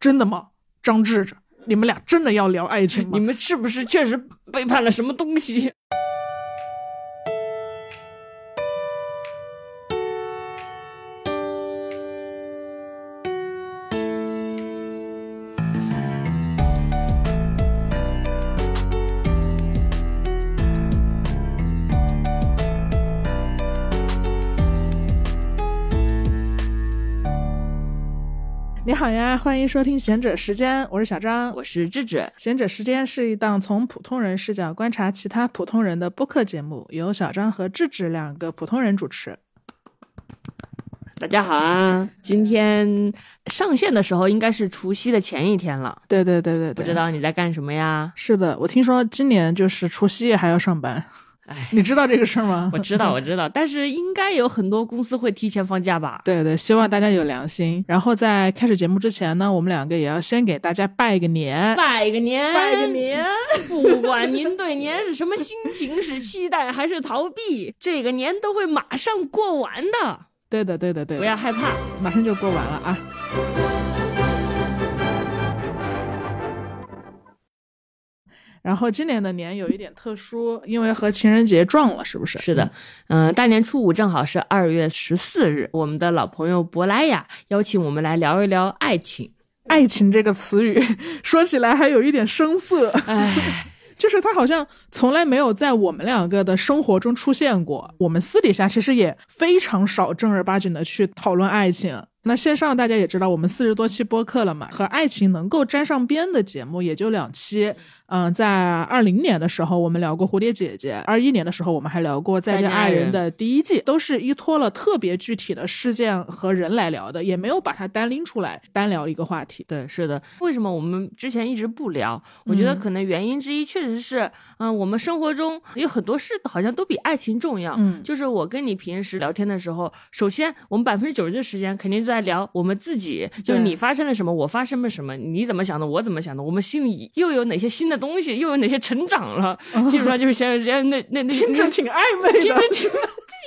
真的吗？张志志，你们俩真的要聊爱情吗？你们是不是确实背叛了什么东西？好呀，欢迎收听贤者时间，我是小张。我是智智，贤者时间是一档从普通人视角观察其他普通人的播客节目，由小张和智智两个普通人主持。大家好啊！今天上线的时候应该是除夕的前一天了，对对对对对，不知道你在干什么呀？是的，我听说今年就是除夕夜还要上班，哎，你知道这个事儿吗？我知道，我知道，但是应该有很多公司会提前放假吧？对对，希望大家有良心。然后在开始节目之前呢，我们两个也要先给大家拜个年，拜个年，拜个年。不管您对年是什么心情，是期待还是逃避，这个年都会马上过完的。对的，对的，对的，不要害怕，马上就过完了啊！然后今年的年有一点特殊，因为和情人节撞了，是不是？是的，嗯、大年初五正好是二月十四日，我们的老朋友珀莱雅邀请我们来聊一聊爱情。爱情这个词语 说起来还有一点生涩，唉，就是它好像从来没有在我们两个的生活中出现过。我们私底下其实也非常少正儿八经的去讨论爱情。那线上大家也知道，我们四十多期播客了嘛，和爱情能够沾上边的节目也就两期。嗯，在二零年的时候我们聊过《蝴蝶姐姐》，二一年的时候我们还聊过《再见爱人》的第一季，都是依托了特别具体的事件和人来聊的，也没有把它单拎出来单聊一个话题。对，是的。为什么我们之前一直不聊？我觉得嗯可能原因之一确实是，嗯、我们生活中有很多事好像都比爱情重要。嗯就是我跟你平时聊天的时候，首先我们百分之九十的时间肯定是在聊我们自己，就是你发生了什么，我发生了什么，你怎么想的，我怎么想的，我们心里又有哪些新的东西，又有哪些成长了，基本上就是像人家那那那听着挺暧昧听着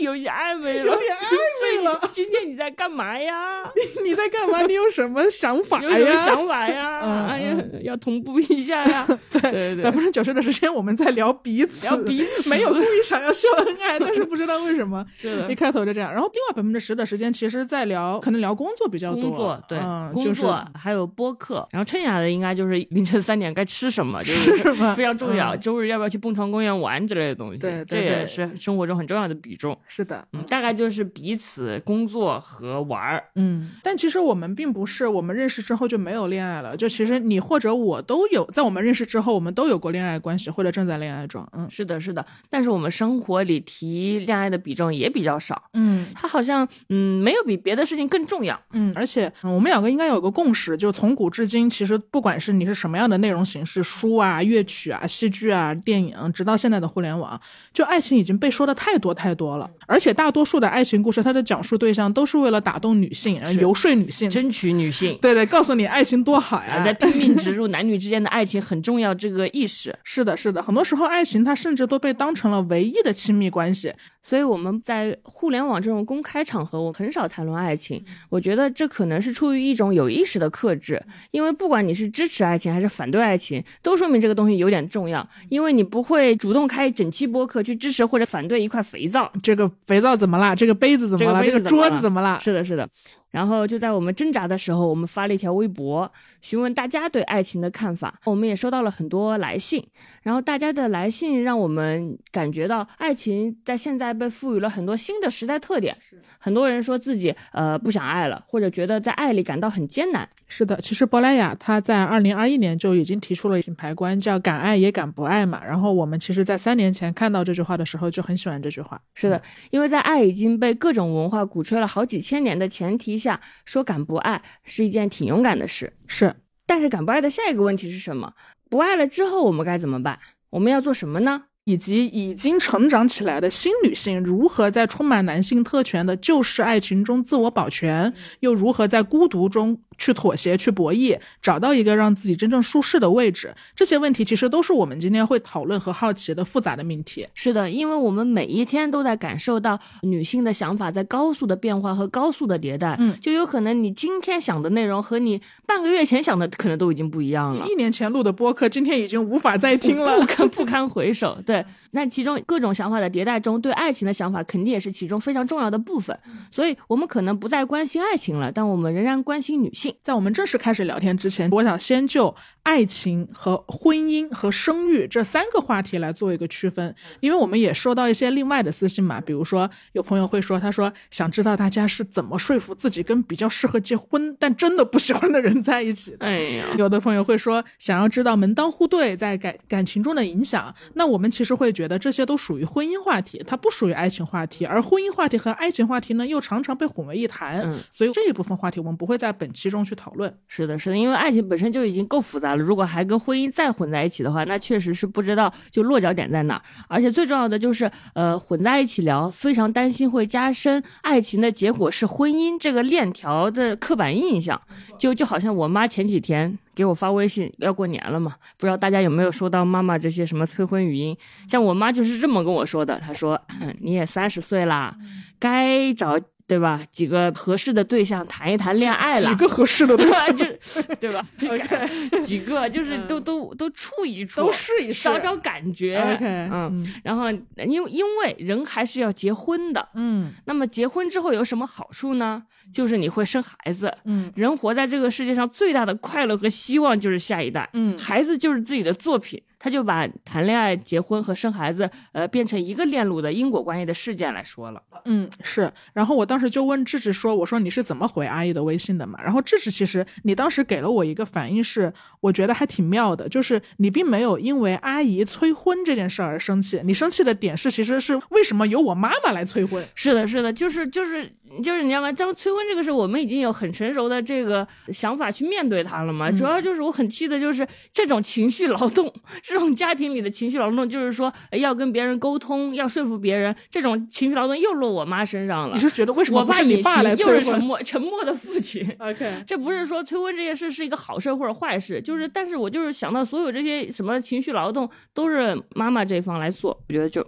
有点暧昧了，有点暧昧了。今天你在干嘛呀？你在干嘛？你有什么想法有什么呀？想法呀？嗯哎呀，要同步一下呀！对对对，百分之九十的时间我们在聊彼此，聊彼此没有故意想要秀恩爱，但是不知道为什么 对一开头就这样。然后另外百分之十的时间，其实在聊，可能聊工作比较多，工作对、嗯，工就是作还有播客，然后剩下的应该就是凌晨三点该吃什么，就是非常重要。嗯周日要不要去蹦床公园玩之类的东西，对对这也是生活中很重要的比重。是的，嗯，大概就是彼此工作和玩儿。嗯，但其实我们并不是我们认识之后就没有恋爱了，就其实你或者我都有，在我们认识之后，我们都有过恋爱关系或者正在恋爱中，嗯是的，是的，但是我们生活里提恋爱的比重也比较少，嗯它好像嗯没有比别的事情更重要。嗯，而且、嗯我们两个应该有个共识，就从古至今，其实不管是你是什么样的内容形式，书啊、乐曲啊、戏剧啊、电影，直到现在的互联网，就爱情已经被说的太多太多了。而且大多数的爱情故事，它的讲述对象都是为了打动女性，而游说女性，争取女性，对对，告诉你爱情多好啊，呀。在拼命植入男女之间的爱情很重要这个意识。是的，是的，很多时候爱情它甚至都被当成了唯一的亲密关系。所以我们在互联网这种公开场合，我很少谈论爱情。我觉得这可能是出于一种有意识的克制，因为不管你是支持爱情还是反对爱情，都说明这个东西有点重要。因为你不会主动开整期播客去支持或者反对一块肥皂。这个肥皂怎么啦？这个杯子怎么啦？这个这个桌子怎么了子怎么了？是的，是的。然后就在我们挣扎的时候，我们发了一条微博，询问大家对爱情的看法。我们也收到了很多来信，然后大家的来信让我们感觉到，爱情在现在被赋予了很多新的时代特点。很多人说自己呃不想爱了，或者觉得在爱里感到很艰难。是的，其实珀莱雅她在二零二一年就已经提出了品牌观，叫“敢爱也敢不爱”嘛。然后我们其实，在三年前看到这句话的时候，就很喜欢这句话。是的，因为在爱已经被各种文化鼓吹了好几千年的前提下，说敢不爱是一件挺勇敢的事。是，但是敢不爱的下一个问题是什么？不爱了之后我们该怎么办？我们要做什么呢？以及已经成长起来的新女性如何在充满男性特权的旧式爱情中自我保全，又如何在孤独中去妥协、去博弈，找到一个让自己真正舒适的位置。这些问题其实都是我们今天会讨论和好奇的复杂的命题。是的，因为我们每一天都在感受到女性的想法在高速的变化和高速的迭代，嗯就有可能你今天想的内容和你半个月前想的可能都已经不一样了。一年前录的播客，今天已经无法再听了。不堪不堪回首，对，那其中各种想法的迭代中，对爱情的想法肯定也是其中非常重要的部分。所以，我们可能不再关心爱情了，但我们仍然关心女性。在我们正式开始聊天之前，我想先就爱情和婚姻和生育这三个话题来做一个区分，因为我们也收到一些另外的私信嘛，比如说有朋友会说，他说想知道大家是怎么说服自己跟比较适合结婚但真的不喜欢的人在一起的。哎呀，有的朋友会说，想要知道门当户对在感感情中的影响，那我们其实会觉得这些都属于婚姻话题，它不属于爱情话题，而婚姻话题和爱情话题呢，又常常被混为一谈，嗯。所以这一部分话题我们不会在本期中去讨论。是的，是的，因为爱情本身就已经够复杂了，如果还跟婚姻再混在一起的话，那确实是不知道就落脚点在哪儿。而且最重要的就是，呃，混在一起聊，非常担心会加深爱情的结果是婚姻这个链条的刻板印象。就就好像我妈前几天给我发微信，要过年了嘛，不知道大家有没有收到妈妈这些什么催婚语音？像我妈就是这么跟我说的，她说：“你也三十岁啦，该找。”对吧？几个合适的对象谈一谈恋爱了，几个合适的对象 就是对吧 OK 几个就是都都都处一处，都试一试找找感觉。OK，嗯，然后因为因为人还是要结婚的，嗯那么结婚之后有什么好处呢？就是你会生孩子。嗯人活在这个世界上最大的快乐和希望就是下一代，嗯孩子就是自己的作品。他就把谈恋爱、结婚和生孩子，呃，变成一个链路的因果关系的事件来说了。嗯，是。然后我当时就问智智说：“我说你是怎么回阿姨的微信的嘛？”然后智智其实你当时给了我一个反应是，我觉得还挺妙的，就是你并没有因为阿姨催婚这件事儿而生气，你生气的点是其实是为什么由我妈妈来催婚？是的，是的，就是就是就是你知道吗？这催婚这个事，我们已经有很成熟的这个想法去面对它了嘛。主要就是我很气的就是这种情绪劳动，这种家庭里的情绪劳动，就是说呃要跟别人沟通，要说服别人，这种情绪劳动又落我妈身上了你。是觉得为什么我爸你也行，爸来催就是沉婚默沉默的父亲。？OK，这不是说催婚这件事是一个好事或者坏事，就是，但是我就是想到所有这些什么情绪劳动都是妈妈这一方来做，我觉得就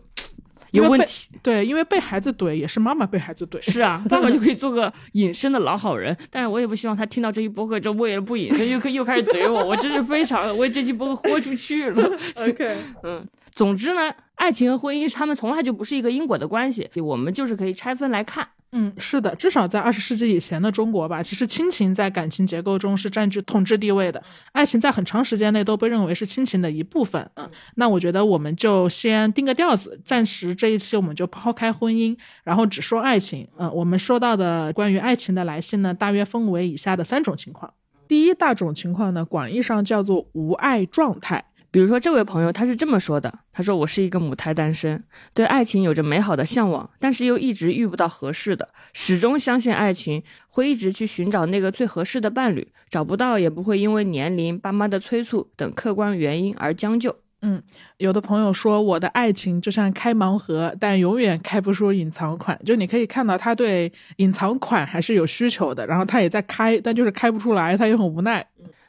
有问题。对，因为被孩子怼也是妈妈被孩子怼。是啊，爸爸就可以做个 隐身的老好人，但是我也不希望他听到这一播客之后，为了不隐身又可又开始怼我，我真是非常为这期播客豁出去了。OK，嗯，总之呢，爱情和婚姻他们从来就不是一个因果的关系，我们就是可以拆分来看。嗯，是的，至少在二十世纪以前的中国吧，其实亲情在感情结构中是占据统治地位的，爱情在很长时间内都被认为是亲情的一部分。嗯，那我觉得我们就先定个调子，暂时这一期我们就抛开婚姻，然后只说爱情。嗯，我们收到的关于爱情的来信呢，大约分为以下的三种情况。第一大种情况呢，广义上叫做无爱状态。比如说，这位朋友他是这么说的：“他说我是一个母胎单身，对爱情有着美好的向往，但是又一直遇不到合适的，始终相信爱情，会一直去寻找那个最合适的伴侣，找不到也不会因为年龄、爸妈的催促等客观原因而将就。嗯有的朋友说，我的爱情就像开盲盒，但永远开不出隐藏款。就你可以看到他对隐藏款还是有需求的，然后他也在开，但就是开不出来，他也很无奈。”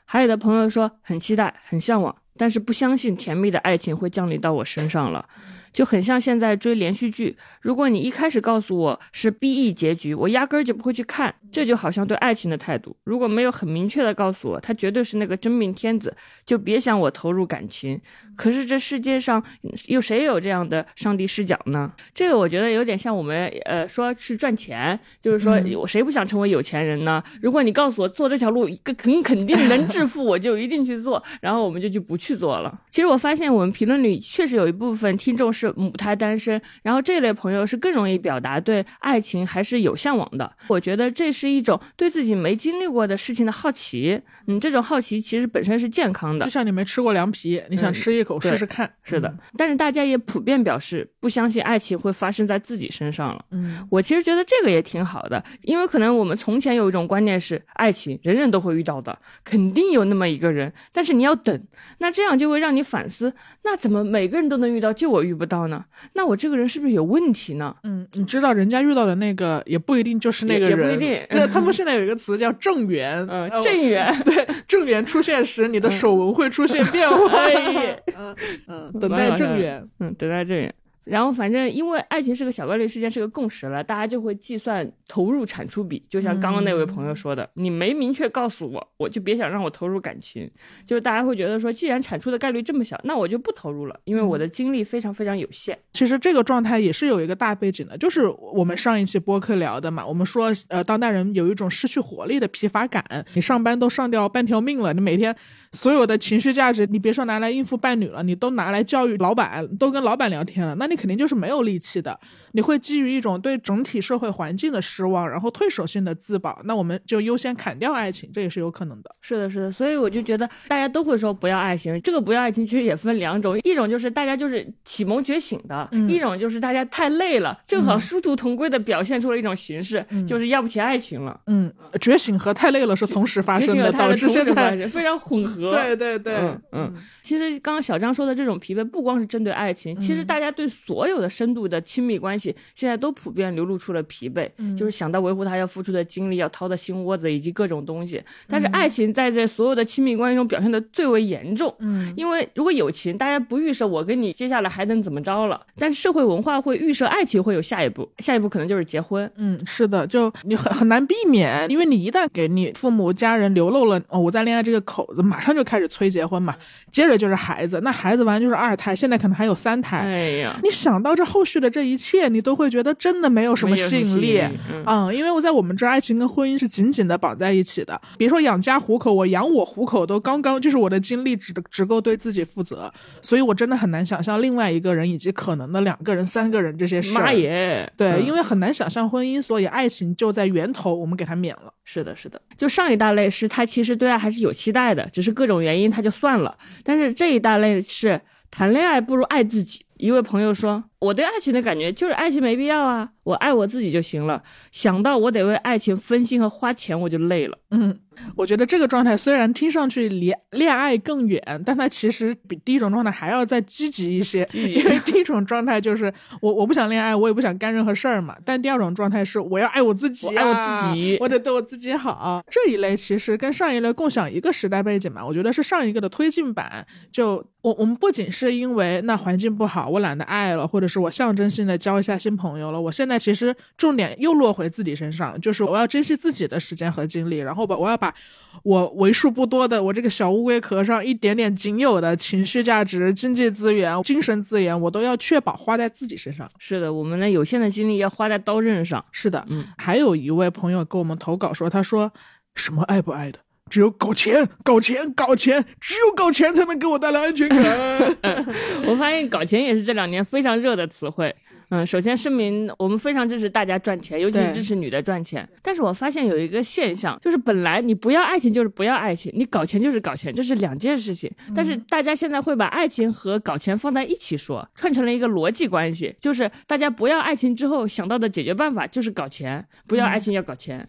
还有的朋友说很期待、很向往，但是不相信甜蜜的爱情会降临到我身上了。就很像现在追连续剧，如果你一开始告诉我是 B E 结局，我压根儿就不会去看。这就好像对爱情的态度，如果没有很明确的告诉我他绝对是那个真命天子，就别想我投入感情。可是这世界上有谁有这样的上帝视角呢？这个我觉得有点像我们呃说去赚钱，就是说嗯我谁不想成为有钱人呢？如果你告诉我做这条路很肯定能致富，我就一定去做，然后我们就就不去做了。其实我发现我们评论里确实有一部分听众是母胎单身，然后这类朋友是更容易表达对爱情还是有向往的。我觉得这是一种对自己没经历过的事情的好奇，嗯，这种好奇其实本身是健康的就。像你没吃过凉皮，你想吃一口试试看。是的，但是大家也普遍表示不相信爱情会发生在自己身上了。嗯，我其实觉得这个也挺好的，因为可能我们从前有一种观念是，爱情人人都会遇到的，肯定有那么一个人，但是你要等，那这样就会让你反思，那怎么每个人都能遇到，就我遇不到到呢？那我这个人是不是有问题呢？嗯，你知道人家遇到的那个也不一定就是那个人，也不一定那他们现在有一个词叫正缘，嗯，呃正缘。对正缘出现时，你的手纹会出现变化。哎 嗯嗯，等待正缘。嗯，等待正缘。然后反正因为爱情是个小概率事件，是个共识了，大家就会计算投入产出比。就像刚刚那位朋友说的，你没明确告诉我，我就别想让我投入感情。就是大家会觉得说，既然产出的概率这么小，那我就不投入了，因为我的精力非常非常有限。其实这个状态也是有一个大背景的，就是我们上一期播客聊的嘛，我们说呃，当代人有一种失去活力的疲乏感，你上班都上掉半条命了，你每天所有的情绪价值，你别说拿来应付伴侣了，你都拿来教育老板，都跟老板聊天了，那你肯定就是没有力气的，你会基于一种对整体社会环境的失望，然后退守性的自保，那我们就优先砍掉爱情，这也是有可能的。是的，是的，所以我就觉得大家都会说不要爱情，这个不要爱情其实也分两种，一种就是大家就是启蒙觉醒的，嗯一种就是大家太累了，正好殊途同归的表现出了一种形式，就是要不起爱情了。嗯，觉醒和太累了是同时发生的，导致现在非常混合。对对对，嗯嗯，其实刚刚小张说的这种疲惫，不光是针对爱情，其实大家对所有的深度的亲密关系，现在都普遍流露出了疲惫，就是想到维护它要付出的精力，要掏的心窝子以及各种东西。但是爱情在这所有的亲密关系中表现的最为严重，嗯因为如果友情，大家不预设我跟你接下来还能怎么着了，但是社会文化会预设爱情会有下一步，下一步可能就是结婚。嗯，是的，就你很很难避免，因为你一旦给你父母家人流露了哦我在恋爱这个口子，马上就开始催结婚嘛，接着就是孩子，那孩子完就是二胎，现在可能还有三胎。哎呀，你想到这后续的这一切，你都会觉得真的没有什么吸引力。嗯嗯，因为我在我们这儿，爱情跟婚姻是紧紧的绑在一起的。别说养家糊口，我养我糊口都刚刚，就是我的精力只只够对自己负责，所以我真的很难想象另外一个人以及可能的两个人、三个人这些事。妈耶，对，嗯因为很难想象婚姻，所以爱情就在源头，我们给他免了。是的，是的，就上一大类是他其实对爱还是有期待的，只是各种原因他就算了。但是这一大类是谈恋爱不如爱自己。一位朋友说：“我对爱情的感觉就是爱情没必要啊，我爱我自己就行了。想到我得为爱情分心和花钱，我就累了。嗯，我觉得这个状态虽然听上去离恋爱更远，但它其实比第一种状态还要再积极一些。因为第一种状态就是我我不想恋爱，我也不想干任何事儿嘛。但第二种状态是我要爱我自己、啊，我爱我自己我得对我自己好。这一类其实跟上一类共享一个时代背景嘛，我觉得是上一个的推进版。就我我们不仅是因为那环境不好，我懒得爱了，或者是我象征性的交一下新朋友了，我现在其实重点又落回自己身上，就是我要珍惜自己的时间和精力，然后把我要把我为数不多的我这个小乌龟壳上一点点仅有的情绪价值、经济资源、精神资源，我都要确保花在自己身上。是的，我们的有限的精力要花在刀刃上。是的，嗯，还有一位朋友给我们投稿说，他说什么爱不爱的。只有搞钱，搞钱，搞钱，只有搞钱才能给我带来安全感。我发现搞钱也是这两年非常热的词汇。嗯，首先声明，我们非常支持大家赚钱，尤其是支持女的赚钱。但是我发现有一个现象，就是本来你不要爱情就是不要爱情，你搞钱就是搞钱，这是两件事情。但是大家现在会把爱情和搞钱放在一起说，串成了一个逻辑关系，就是大家不要爱情之后想到的解决办法就是搞钱，不要爱情要搞钱。嗯，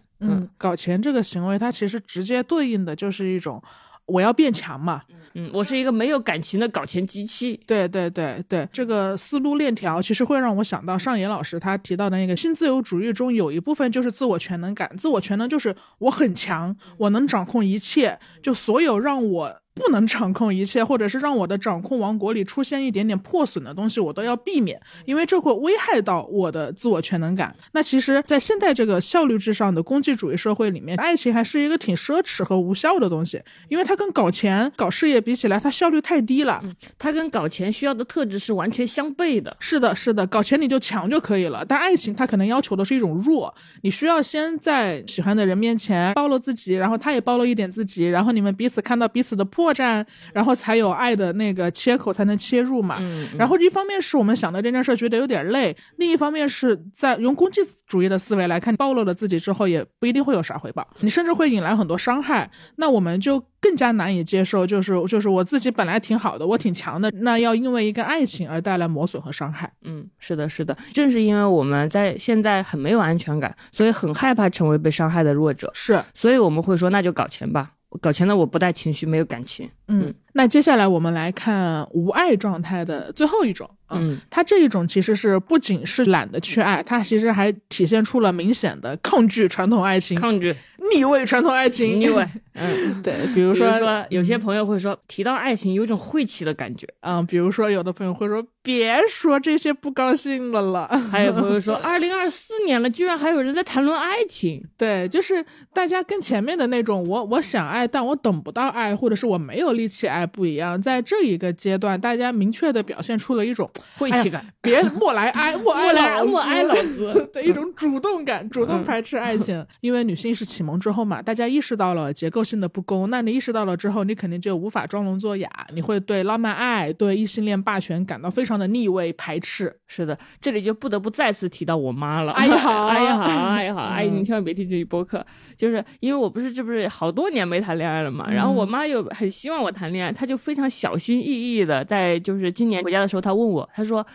搞钱这个行为，它其实直接对应的就是一种我要变强嘛。嗯，我是一个没有感情的搞钱机器。对对对对，这个思路链条其实会让我想到上野老师他提到的那个新自由主义中有一部分就是自我全能感，自我全能就是我很强，我能掌控一切，就所有让我。不能掌控一切，或者是让我的掌控王国里出现一点点破损的东西，我都要避免，因为这会危害到我的自我全能感。那其实，在现在这个效率至上的功绩主义社会里面，爱情还是一个挺奢侈和无效的东西，因为它跟搞钱、搞事业比起来，它效率太低了。它跟搞钱需要的特质是完全相悖的。是的，是的，搞钱你就强就可以了，但爱情它可能要求的是一种弱，你需要先在喜欢的人面前暴露自己，然后他也暴露一点自己，然后你们彼此看到彼此的破绽，然后才有爱的那个切口才能切入嘛。嗯，然后一方面是我们想到这件事觉得有点累，另一方面是在用攻击主义的思维来看，暴露了自己之后也不一定会有啥回报，你甚至会引来很多伤害，那我们就更加难以接受，就是就是我自己本来挺好的，我挺强的，那要因为一个爱情而带来磨损和伤害。嗯，是的，是的，正是因为我们在现在很没有安全感，所以很害怕成为被伤害的弱者，是，所以我们会说那就搞钱吧，搞钱的我不带情绪，没有感情。嗯，那接下来我们来看无爱状态的最后一种。嗯，他这一种其实是不仅是懒得去爱，他其实还体现出了明显的抗拒传统爱情，抗拒逆位传统爱情，逆位。嗯，对，比如说有些朋友会说，提到爱情有种晦气的感觉。嗯，比如说有的朋友会说，别说这些不高兴的了。还有朋友说，二零二四年了，居然还有人在谈论爱情。对，就是大家跟前面的那种我我想爱，但我等不到爱，或者是我没有力气爱不一样，在这一个阶段，大家明确的表现出了一种。晦气感，别莫来哀，莫 哀老莫哀老子 的一种主动感，主动排斥爱情。因为女性意识启蒙之后嘛，大家意识到了结构性的不公，那你意识到了之后，你肯定就无法装聋作哑，你会对浪漫爱、对异性恋霸权感到非常的逆位排斥。是的，这里就不得不再次提到我妈了。哎呀 好，哎呀好，哎呀好，阿姨你千万别听这一播客，就是因为我不是这不是好多年没谈恋爱了嘛，然后我妈又很希望我谈恋爱，她就非常小心翼翼的在就是今年回家的时候，她问我，她说。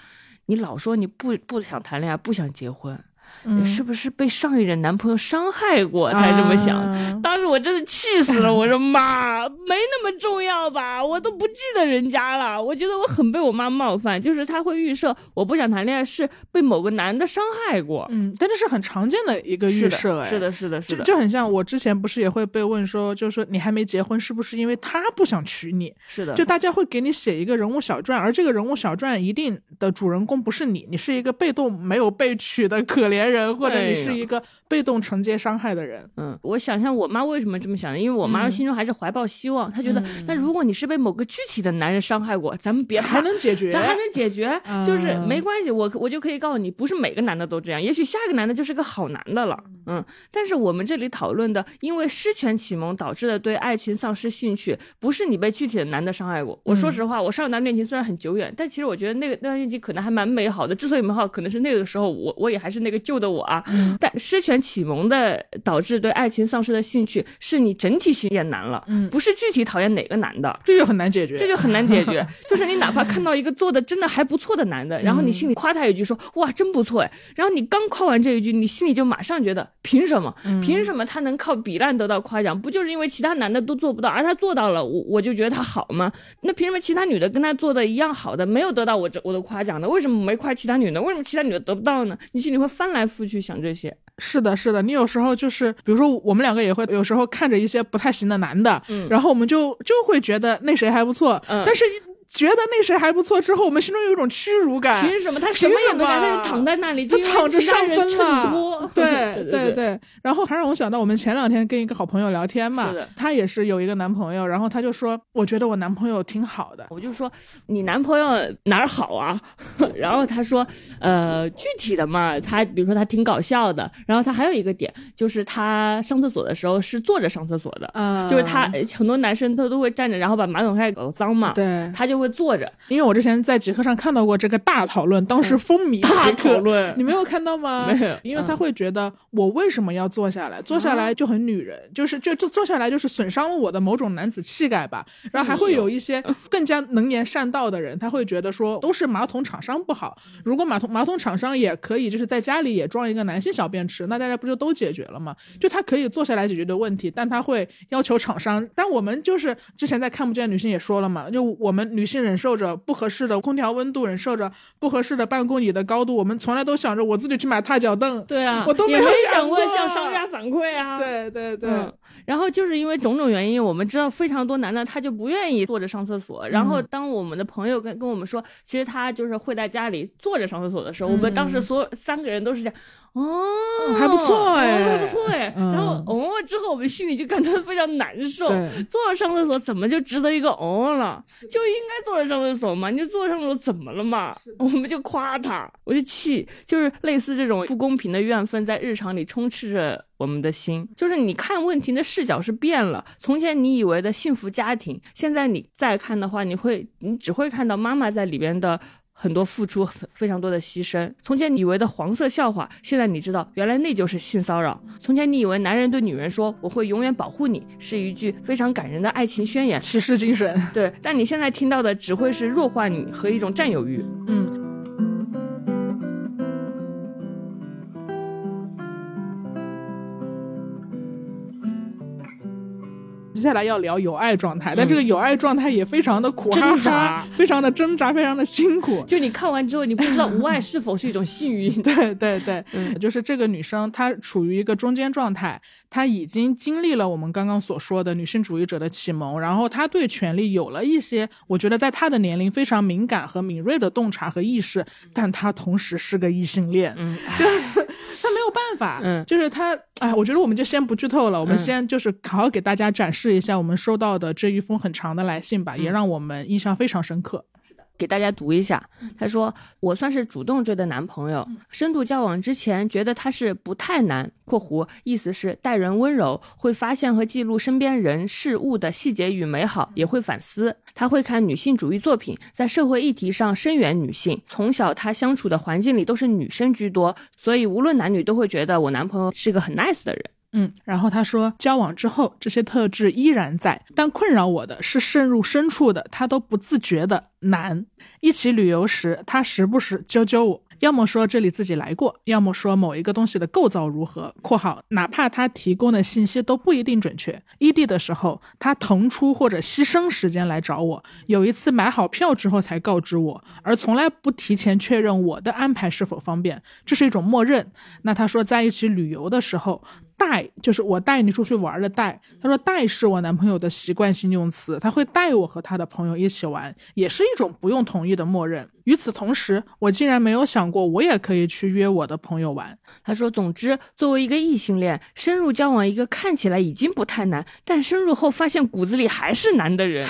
你老说你不不想谈恋爱，不想结婚。你是不是被上一任男朋友伤害过才这么想？当时我真的气死了，我说妈，没那么重要吧？我都不记得人家了。我觉得我很被我妈冒犯，就是她会预设我不想谈恋爱是被某个男的伤害过。嗯，但这是很常见的一个预设，是的，是的，是的，就很像我之前不是也会被问说，就是说你还没结婚，是不是因为他不想娶你？是的，就大家会给你写一个人物小传，而这个人物小传一定的主人公不是你，你是一个被动没有被娶的可怜。人，或者你是一个被动承接伤害的人。嗯，我想象我妈为什么这么想，因为我妈心中还是怀抱希望，她觉得，那如果你是被某个具体的男人伤害过，咱们别还能解决，咱还能解决，就是没关系，我我就可以告诉你，不是每个男的都这样，也许下一个男的就是个好男的了。嗯，但是我们这里讨论的，因为失权启蒙导致的对爱情丧失兴趣，不是你被具体的男的伤害过。我说实话，我上一段恋情虽然很久远，但其实我觉得那个那段恋情可能还蛮美好的。之所以美好，可能是那个时候我我也还是那个旧。的我啊，但失权启蒙的导致对爱情丧失的兴趣，是你整体性变难了，不是具体讨厌哪个男的，这就很难解决，这就很难解决。就是你哪怕看到一个做的真的还不错的男的，然后你心里夸他一句说哇真不错哎，然后你刚夸完这一句，你心里就马上觉得凭什么？凭什么他能靠比烂得到夸奖？不就是因为其他男的都做不到，而他做到了，我我就觉得他好吗？那凭什么其他女的跟他做的一样好的，没有得到我这我的夸奖呢？为什么没夸其他女的？为什么其他女的得不到呢？你心里会翻来。不去想这些，是的，是的。你有时候就是，比如说我们两个也会有时候看着一些不太行的男的，嗯，然后我们就就会觉得那谁还不错，嗯，但是。觉得那谁还不错，之后我们心中有一种屈辱感。凭什么？他什么也没干，他就躺在那里，就躺着上分了。对 对对，然后还让我想到，我们前两天跟一个好朋友聊天嘛，他也是有一个男朋友，然后他就说，我觉得我男朋友挺好的。我就说你男朋友哪儿好啊？然后他说，呃，具体的嘛，他比如说他挺搞笑的，然后他还有一个点就是他上厕所的时候是坐着上厕所的，就是他很多男生他都会站着，然后把马桶盖搞脏嘛，对，他就。会坐着，因为我之前在极客上看到过这个大讨论，当时风靡大讨论，你没有看到吗？没有，因为他会觉得我为什么要坐下来？坐下来就很女人，就是就就坐下来就是损伤了我的某种男子气概吧。然后还会有一些更加能言善道的人，他会觉得说都是马桶厂商不好。如果马桶马桶厂商也可以，就是在家里也装一个男性小便池，那大家不就都解决了吗？就他可以坐下来解决的问题，但他会要求厂商。但我们就是之前在看不见女性也说了嘛，就我们女性忍受着不。合适的空调温度，忍受着不合适的办公椅的高度，我们从来都想着我自己去买踏脚凳。对啊，我都没有想过向商家反馈啊。对对对。然后就是因为种种原因，我们知道非常多男的他就不愿意坐着上厕所。然后当我们的朋友跟跟我们说，其实他就是会在家里坐着上厕所的时候，我们当时所有三个人都是这样。哦，还不错哎，还不错哎。然后哦之后，我们心里就感到非常难受。坐着上厕所怎么就值得一个哦了？就应该坐着上厕所嘛？你就坐上厕所怎么了嘛？我们就夸他，我就气，就是类似这种不公平的怨愤在日常里充斥着我们的心。就是你看问题的视角是变了，从前你以为的幸福家庭，现在你再看的话，你会你只会看到妈妈在里边的。很多付出，非常多的牺牲。从前你以为的黄色笑话，现在你知道，原来那就是性骚扰。从前你以为男人对女人说“我会永远保护你”是一句非常感人的爱情宣言，骑士精神。对，但你现在听到的只会是弱化你和一种占有欲。嗯。下来要聊有爱状态，但这个有爱状态也非常的苦哈哈，非常的挣扎，非常的辛苦。就你看完之后，你不知道无爱是否是一种幸运。对对对，就是这个女生她处于一个中间状态，她已经经历了我们刚刚所说的女性主义者的启蒙，然后她对权力有了一些，我觉得在她的年龄非常敏感和敏锐的洞察和意识，但她同时是个异性恋，嗯 就她没有办法，嗯，就是她，哎，我觉得我们就先不剧透了，我们先就是好好给大家展示一下我们收到的这一封很长的来信吧，也让我们印象非常深刻。给大家读一下，他说：“我算是主动追的男朋友，深度交往之前觉得他是不太难（括弧意思是待人温柔，会发现和记录身边人事物的细节与美好，也会反思。他会看女性主义作品，在社会议题上声援女性。从小他相处的环境里都是女生居多，所以无论男女都会觉得我男朋友是个很 nice 的人。”嗯，然后他说，交往之后这些特质依然在，但困扰我的是渗入深处的，他都不自觉的难。一起旅游时，他时不时揪揪我。要么说这里自己来过，要么说某一个东西的构造如何（括号哪怕他提供的信息都不一定准确）。异地的时候，他腾出或者牺牲时间来找我。有一次买好票之后才告知我，而从来不提前确认我的安排是否方便，这是一种默认。那他说在一起旅游的时候。带就是我带你出去玩的带，他说带是我男朋友的习惯性用词，他会带我和他的朋友一起玩，也是一种不用同意的默认。与此同时，我竟然没有想过我也可以去约我的朋友玩。他说，总之，作为一个异性恋，深入交往一个看起来已经不太难，但深入后发现骨子里还是难的人，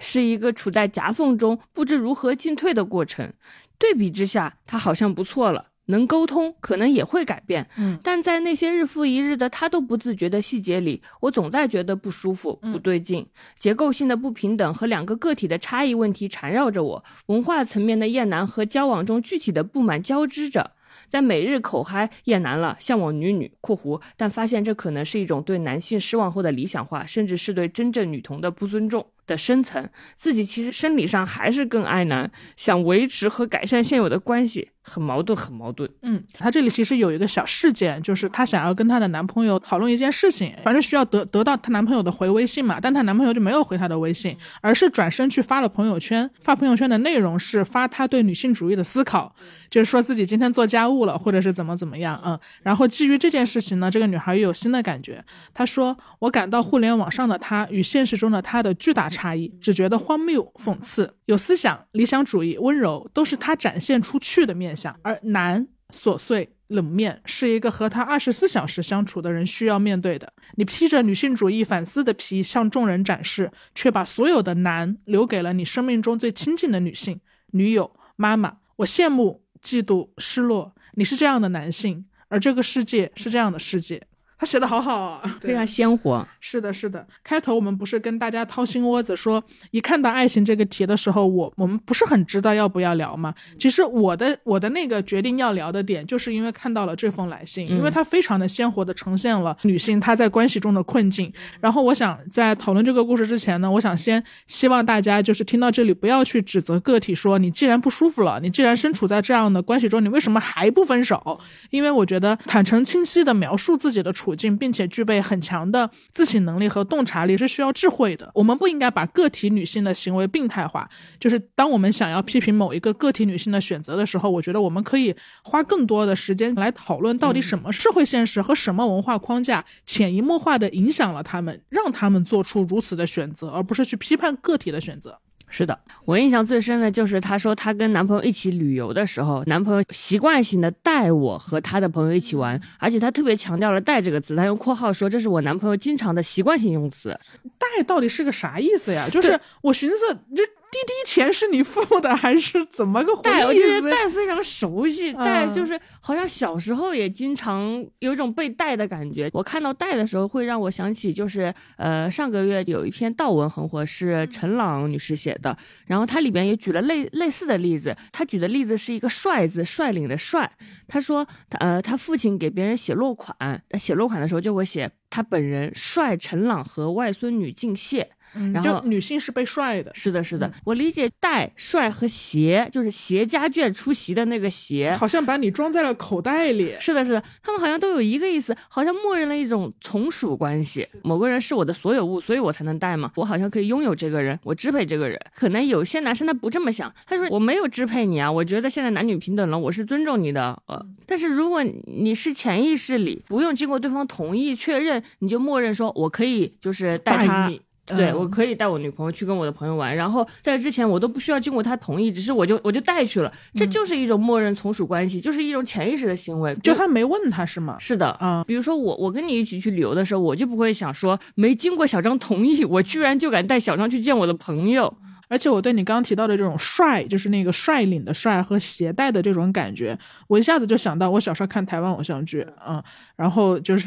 是一个处在夹缝中不知如何进退的过程。对比之下，他好像不错了。能沟通，可能也会改变。嗯，但在那些日复一日的他都不自觉的细节里，我总在觉得不舒服、不对劲。结构性的不平等和两个个体的差异问题缠绕着我，文化层面的厌男和交往中具体的不满交织着。在每日口嗨厌男了，向往女女（括弧），但发现这可能是一种对男性失望后的理想化，甚至是对真正女同的不尊重。的深层，自己其实生理上还是更爱男，想维持和改善现有的关系，很矛盾，很矛盾。嗯，她这里其实有一个小事件，就是她想要跟她的男朋友讨论一件事情，反正需要得得到她男朋友的回微信嘛，但她男朋友就没有回她的微信，而是转身去发了朋友圈，发朋友圈的内容是发他对女性主义的思考，就是说自己今天做家务了，或者是怎么怎么样，嗯，然后基于这件事情呢，这个女孩又有新的感觉，她说：“我感到互联网上的她与现实中的她的巨大。”差异，只觉得荒谬、讽刺，有思想、理想主义、温柔，都是他展现出去的面相；而难、琐碎、冷面，是一个和他二十四小时相处的人需要面对的。你披着女性主义反思的皮向众人展示，却把所有的难留给了你生命中最亲近的女性、女友、妈妈。我羡慕、嫉妒、失落，你是这样的男性，而这个世界是这样的世界。他写的好好啊，非常鲜活。是的，是的。开头我们不是跟大家掏心窝子说，一看到爱情这个题的时候，我我们不是很知道要不要聊嘛？其实我的我的那个决定要聊的点，就是因为看到了这封来信，因为它非常的鲜活的呈现了女性她在关系中的困境。然后我想在讨论这个故事之前呢，我想先希望大家就是听到这里不要去指责个体，说你既然不舒服了，你既然身处在这样的关系中，你为什么还不分手？因为我觉得坦诚清晰的描述自己的处。处境，并且具备很强的自省能力和洞察力是需要智慧的。我们不应该把个体女性的行为病态化。就是当我们想要批评某一个个体女性的选择的时候，我觉得我们可以花更多的时间来讨论到底什么社会现实和什么文化框架潜移默化的影响了他们，让他们做出如此的选择，而不是去批判个体的选择。是的，我印象最深的就是她说她跟男朋友一起旅游的时候，男朋友习惯性的带我和他的朋友一起玩，而且他特别强调了“带”这个词，他用括号说这是我男朋友经常的习惯性用词。带到底是个啥意思呀？就是我寻思这。滴滴钱是你付的还是怎么个回事？我觉得带非常熟悉，带就是好像小时候也经常有一种被带的感觉。我看到带的时候，会让我想起就是呃上个月有一篇悼文很火，是陈朗女士写的，然后它里边也举了类类似的例子。她举的例子是一个帅字，率领的帅。她说他呃她父亲给别人写落款，写落款的时候就会写他本人率陈朗和外孙女敬谢。然后就女性是被帅的，是的，是的，我理解带帅和携就是携家眷出席的那个携，好像把你装在了口袋里。是的，是的，他们好像都有一个意思，好像默认了一种从属关系。某个人是我的所有物，所以我才能带嘛。我好像可以拥有这个人，我支配这个人。可能有些男生他不这么想，他说我没有支配你啊，我觉得现在男女平等了，我是尊重你的。呃，但是如果你是潜意识里不用经过对方同意确认，你就默认说我可以就是带他。你对，嗯我可以带我女朋友去跟我的朋友玩，然后在这之前我都不需要经过她同意，只是我就我就带去了，这就是一种默认从属关系，就是一种潜意识的行为。就他没问他是吗？是的，啊，比如说我我跟你一起去旅游的时候，我就不会想说没经过小张同意，我居然就敢带小张去见我的朋友。而且我对你刚刚提到的这种帅，就是那个率领的帅和携带的这种感觉，我一下子就想到我小时候看台湾偶像剧啊、然后就是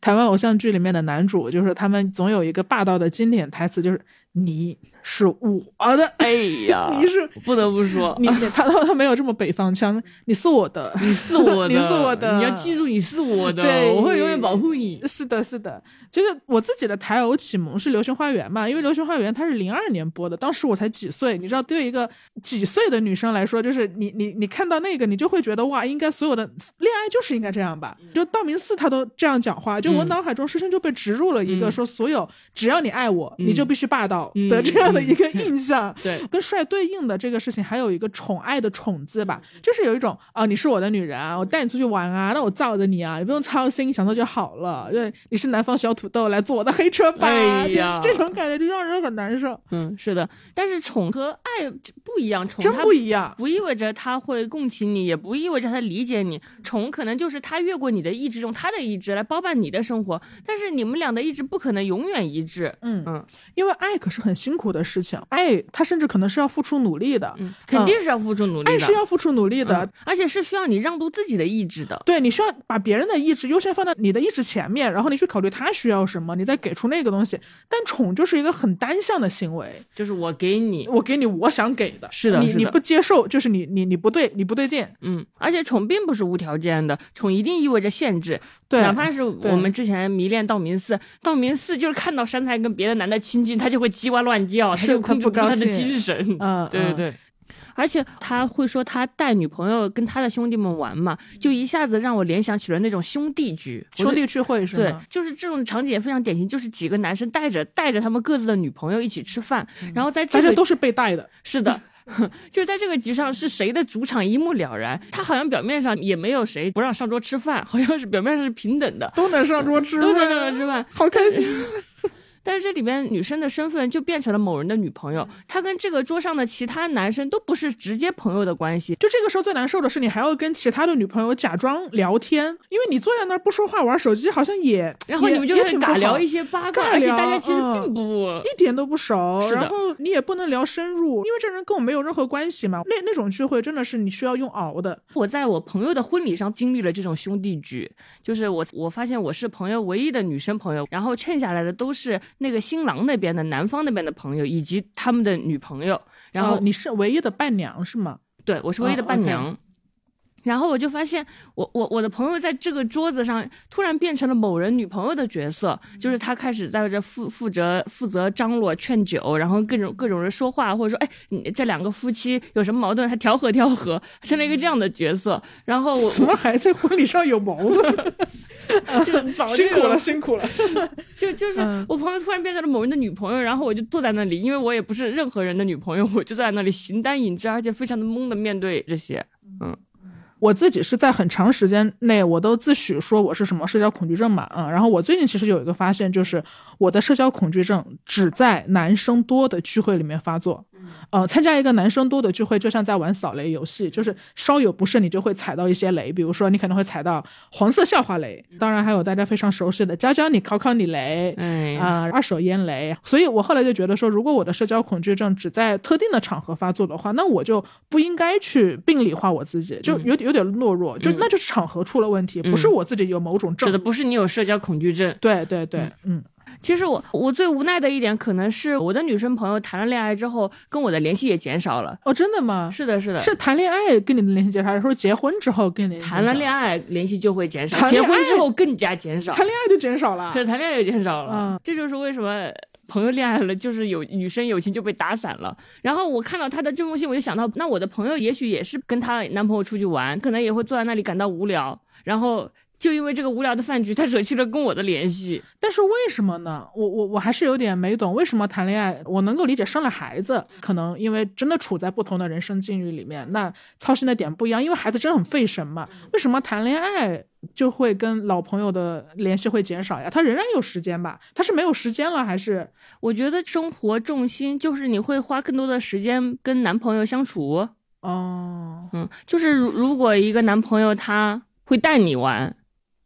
台湾偶像剧里面的男主，就是他们总有一个霸道的经典台词，就是你是我的，哎呀 你是不得不说，你，他他他没有这么北方腔，你是我的，你是我的，你是我的你要记住你是我的，对我会永远保护你。是的，是的，就是我自己的台偶启蒙是《流星花园》嘛，因为《流星花园》它是零二年播的，当时我才几岁，你知道，对于一个几岁的女生来说，就是你你你看到那个，你就会觉得哇，应该所有的恋爱就是应该这样吧？就道明寺他都这样讲话，就我嗯。脑海中深深就被植入了一个嗯。说，所有只要你爱我，嗯。你就必须霸道嗯的这样的一个印象。对，跟帅对应的这个事情，还有一个宠爱的宠字吧，就是有一种啊，你是我的女人啊，我带你出去玩啊，那我罩着你啊，你不用操心，享受就好了。对，你是南方小土豆，来坐我的黑车吧，哎呀就是这种感觉就让人很难受，嗯，是的，但是宠和爱不一样，宠真它不一样。不意味着他会共情你，也不意味着他理解你。宠可能就是他越过你的意志，用他的意志来包办你的生活，但是你们俩的意志不可能永远一致。嗯嗯因为爱可是很辛苦的事情，爱他甚至可能是要付出努力的，嗯，肯定是要付出努力的，爱是要付出努力的。嗯而且是需要你让渡自己的意志的。对你需要把别人的意志优先放在你的意志前面，然后你去考虑他需要什么，你再给出那个东西。但宠就是一个很单向的行为，就是我给你，我给你我想给的，是的是的你你不接受，就是你你你不对，你不对劲。嗯，而且宠并不是无条件的，宠一定意味着限制。对哪怕是我们之前迷恋道明寺，道明寺就是看到杉菜跟别的男的亲近，他就会叽哇乱叫，他是就控制他不高不住他的兴精神。对对对。而且他会说他带女朋友跟他的兄弟们玩嘛，就一下子让我联想起了那种兄弟局。兄弟聚会是对吗？，就是这种场景也非常典型，就是几个男生带着带着他们各自的女朋友一起吃饭，然后在这个大家都是被带的，是的，就是在这个局上是谁的主场一目了然。他好像表面上也没有谁不让上桌吃饭，好像是表面上是平等的，都能上桌吃都能上，桌吃饭。好开心。但是这里边女生的身份就变成了某人的女朋友，她跟这个桌上的其他男生都不是直接朋友的关系。就这个时候最难受的是，你还要跟其他的女朋友假装聊天，因为你坐在那儿不说话玩手机，好像也然后你们就开始尬聊一些八卦，而且大家其实嗯并不。一点都不熟，然后你也不能聊深入，因为这人跟我没有任何关系嘛。那那种聚会真的是你需要用熬的，我在我朋友的婚礼上经历了这种兄弟局，就是我我发现我是朋友唯一的女生朋友，然后剩下来的都是那个新郎那边的男方那边的朋友以及他们的女朋友，然后、哦你是唯一的伴娘是吗？对我是唯一的伴娘。然后我就发现，我我我的朋友在这个桌子上突然变成了某人女朋友的角色，就是他开始在这负负责负责张罗劝酒，然后各种各种人说话，或者说，哎，你这两个夫妻有什么矛盾，他调和调和，成了一个这样的角色。然后我怎么还在婚礼上有矛盾？就早就 辛苦了，辛苦了。就就是嗯我朋友突然变成了某人的女朋友，然后我就坐在那里，因为我也不是任何人的女朋友，我就在那里形单影只，而且非常的懵的面对这些。我自己是在很长时间内，我都自诩说我是什么社交恐惧症嘛，嗯、然后我最近其实有一个发现，就是我的社交恐惧症只在男生多的聚会里面发作。呃，参加一个男生多的聚会，就像在玩扫雷游戏，就是稍有不慎，你就会踩到一些雷，比如说你可能会踩到黄色笑话雷，当然还有大家非常熟悉的教教你考考你雷，哎，啊、二手烟雷，所以我后来就觉得说，如果我的社交恐惧症只在特定的场合发作的话，那我就不应该去病理化我自己，就有点有点懦弱，就那就是场合出了问题，不是我自己有某种症。不是你有社交恐惧症。对对对，嗯，其实我我最无奈的一点，可能是我的女生朋友谈了恋爱之后，跟我的联系也减少了。哦，真的吗？是的，是的，是谈恋爱跟你的联系减少，还是说结婚之后跟你谈了恋爱联系就会减少，结婚之后更加减少。谈恋爱就减少了可。是谈恋爱就减少了，嗯这就是为什么朋友恋爱了，就是有女生友情就被打散了。然后我看到她的这封信，我就想到，那我的朋友也许也是跟她男朋友出去玩，可能也会坐在那里感到无聊，然后。就因为这个无聊的饭局，他舍弃了跟我的联系。但是为什么呢？我我我还是有点没懂，为什么谈恋爱？我能够理解生了孩子，可能因为真的处在不同的人生境遇里面，那操心的点不一样。因为孩子真的很费神嘛。为什么谈恋爱就会跟老朋友的联系会减少呀？他仍然有时间吧？他是没有时间了，还是？我觉得生活重心就是你会花更多的时间跟男朋友相处。哦，嗯，就是如如果一个男朋友他会带你玩。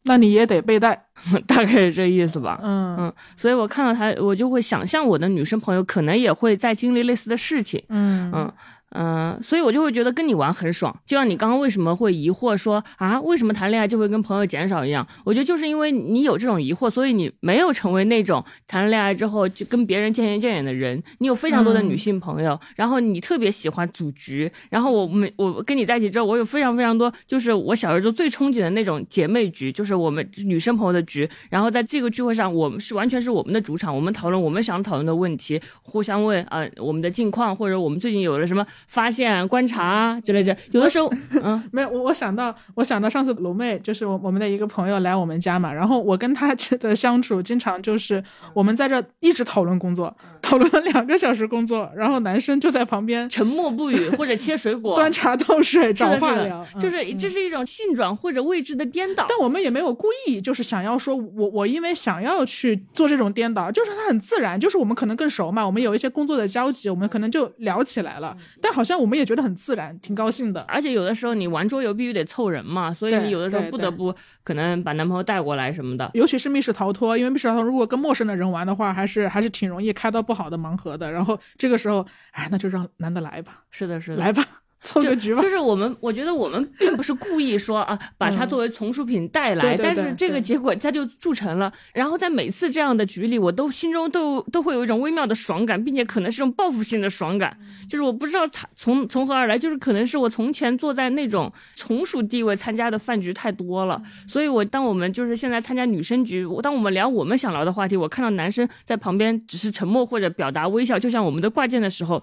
那你也得被带，大概是这意思吧。嗯嗯，所以我看到他，我就会想象我的女生朋友可能也会在经历类似的事情。嗯嗯。嗯，所以我就会觉得跟你玩很爽，就像你刚刚为什么会疑惑说啊，为什么谈恋爱就会跟朋友减少一样？我觉得就是因为你有这种疑惑，所以你没有成为那种谈了恋爱之后就跟别人渐行渐远的人。你有非常多的女性朋友，然后你特别喜欢组局，然后我们我跟你在一起之后，我有非常非常多，就是我小时候最憧憬的那种姐妹局，就是我们女生朋友的局。然后在这个聚会上，我们是完全是我们的主场，我们讨论我们想讨论的问题，互相问啊我们的近况，或者我们最近有了什么。发现、观察之类的，有的时候，嗯，没有，我我想到，我想到上次龙妹就是我我们的一个朋友来我们家嘛，然后我跟她的相处，经常就是我们在这一直讨论工作，讨论了两个小时工作，然后男生就在旁边沉默不语，或者切水果、端茶倒水、找话聊，就是这是一种性转或者位置的颠倒。但我们也没有故意，就是想要说我我因为想要去做这种颠倒，就是它很自然，就是我们可能更熟嘛，我们有一些工作的交集，我们可能就聊起来了，但好像我们也觉得很自然，挺高兴的。而且有的时候你玩桌游必须得凑人嘛，所以你有的时候不得不可能把男朋友带过来什么的。尤其是密室逃脱，因为密室逃脱如果跟陌生的人玩的话，还是还是挺容易开到不好的盲盒的。然后这个时候，哎，那就让男的来吧。是的，是的，来吧。凑个局吧，就是我们，我觉得我们并不是故意说啊，把它作为从属品带来，但是这个结果它就铸成了。然后在每次这样的局里，我都心中都都会有一种微妙的爽感，并且可能是种报复性的爽感，就是我不知道它从从何而来，就是可能是我从前坐在那种从属地位参加的饭局太多了，所以我当我们就是现在参加女生局，当我们聊我们想聊的话题，我看到男生在旁边只是沉默或者表达微笑，就像我们的挂件的时候。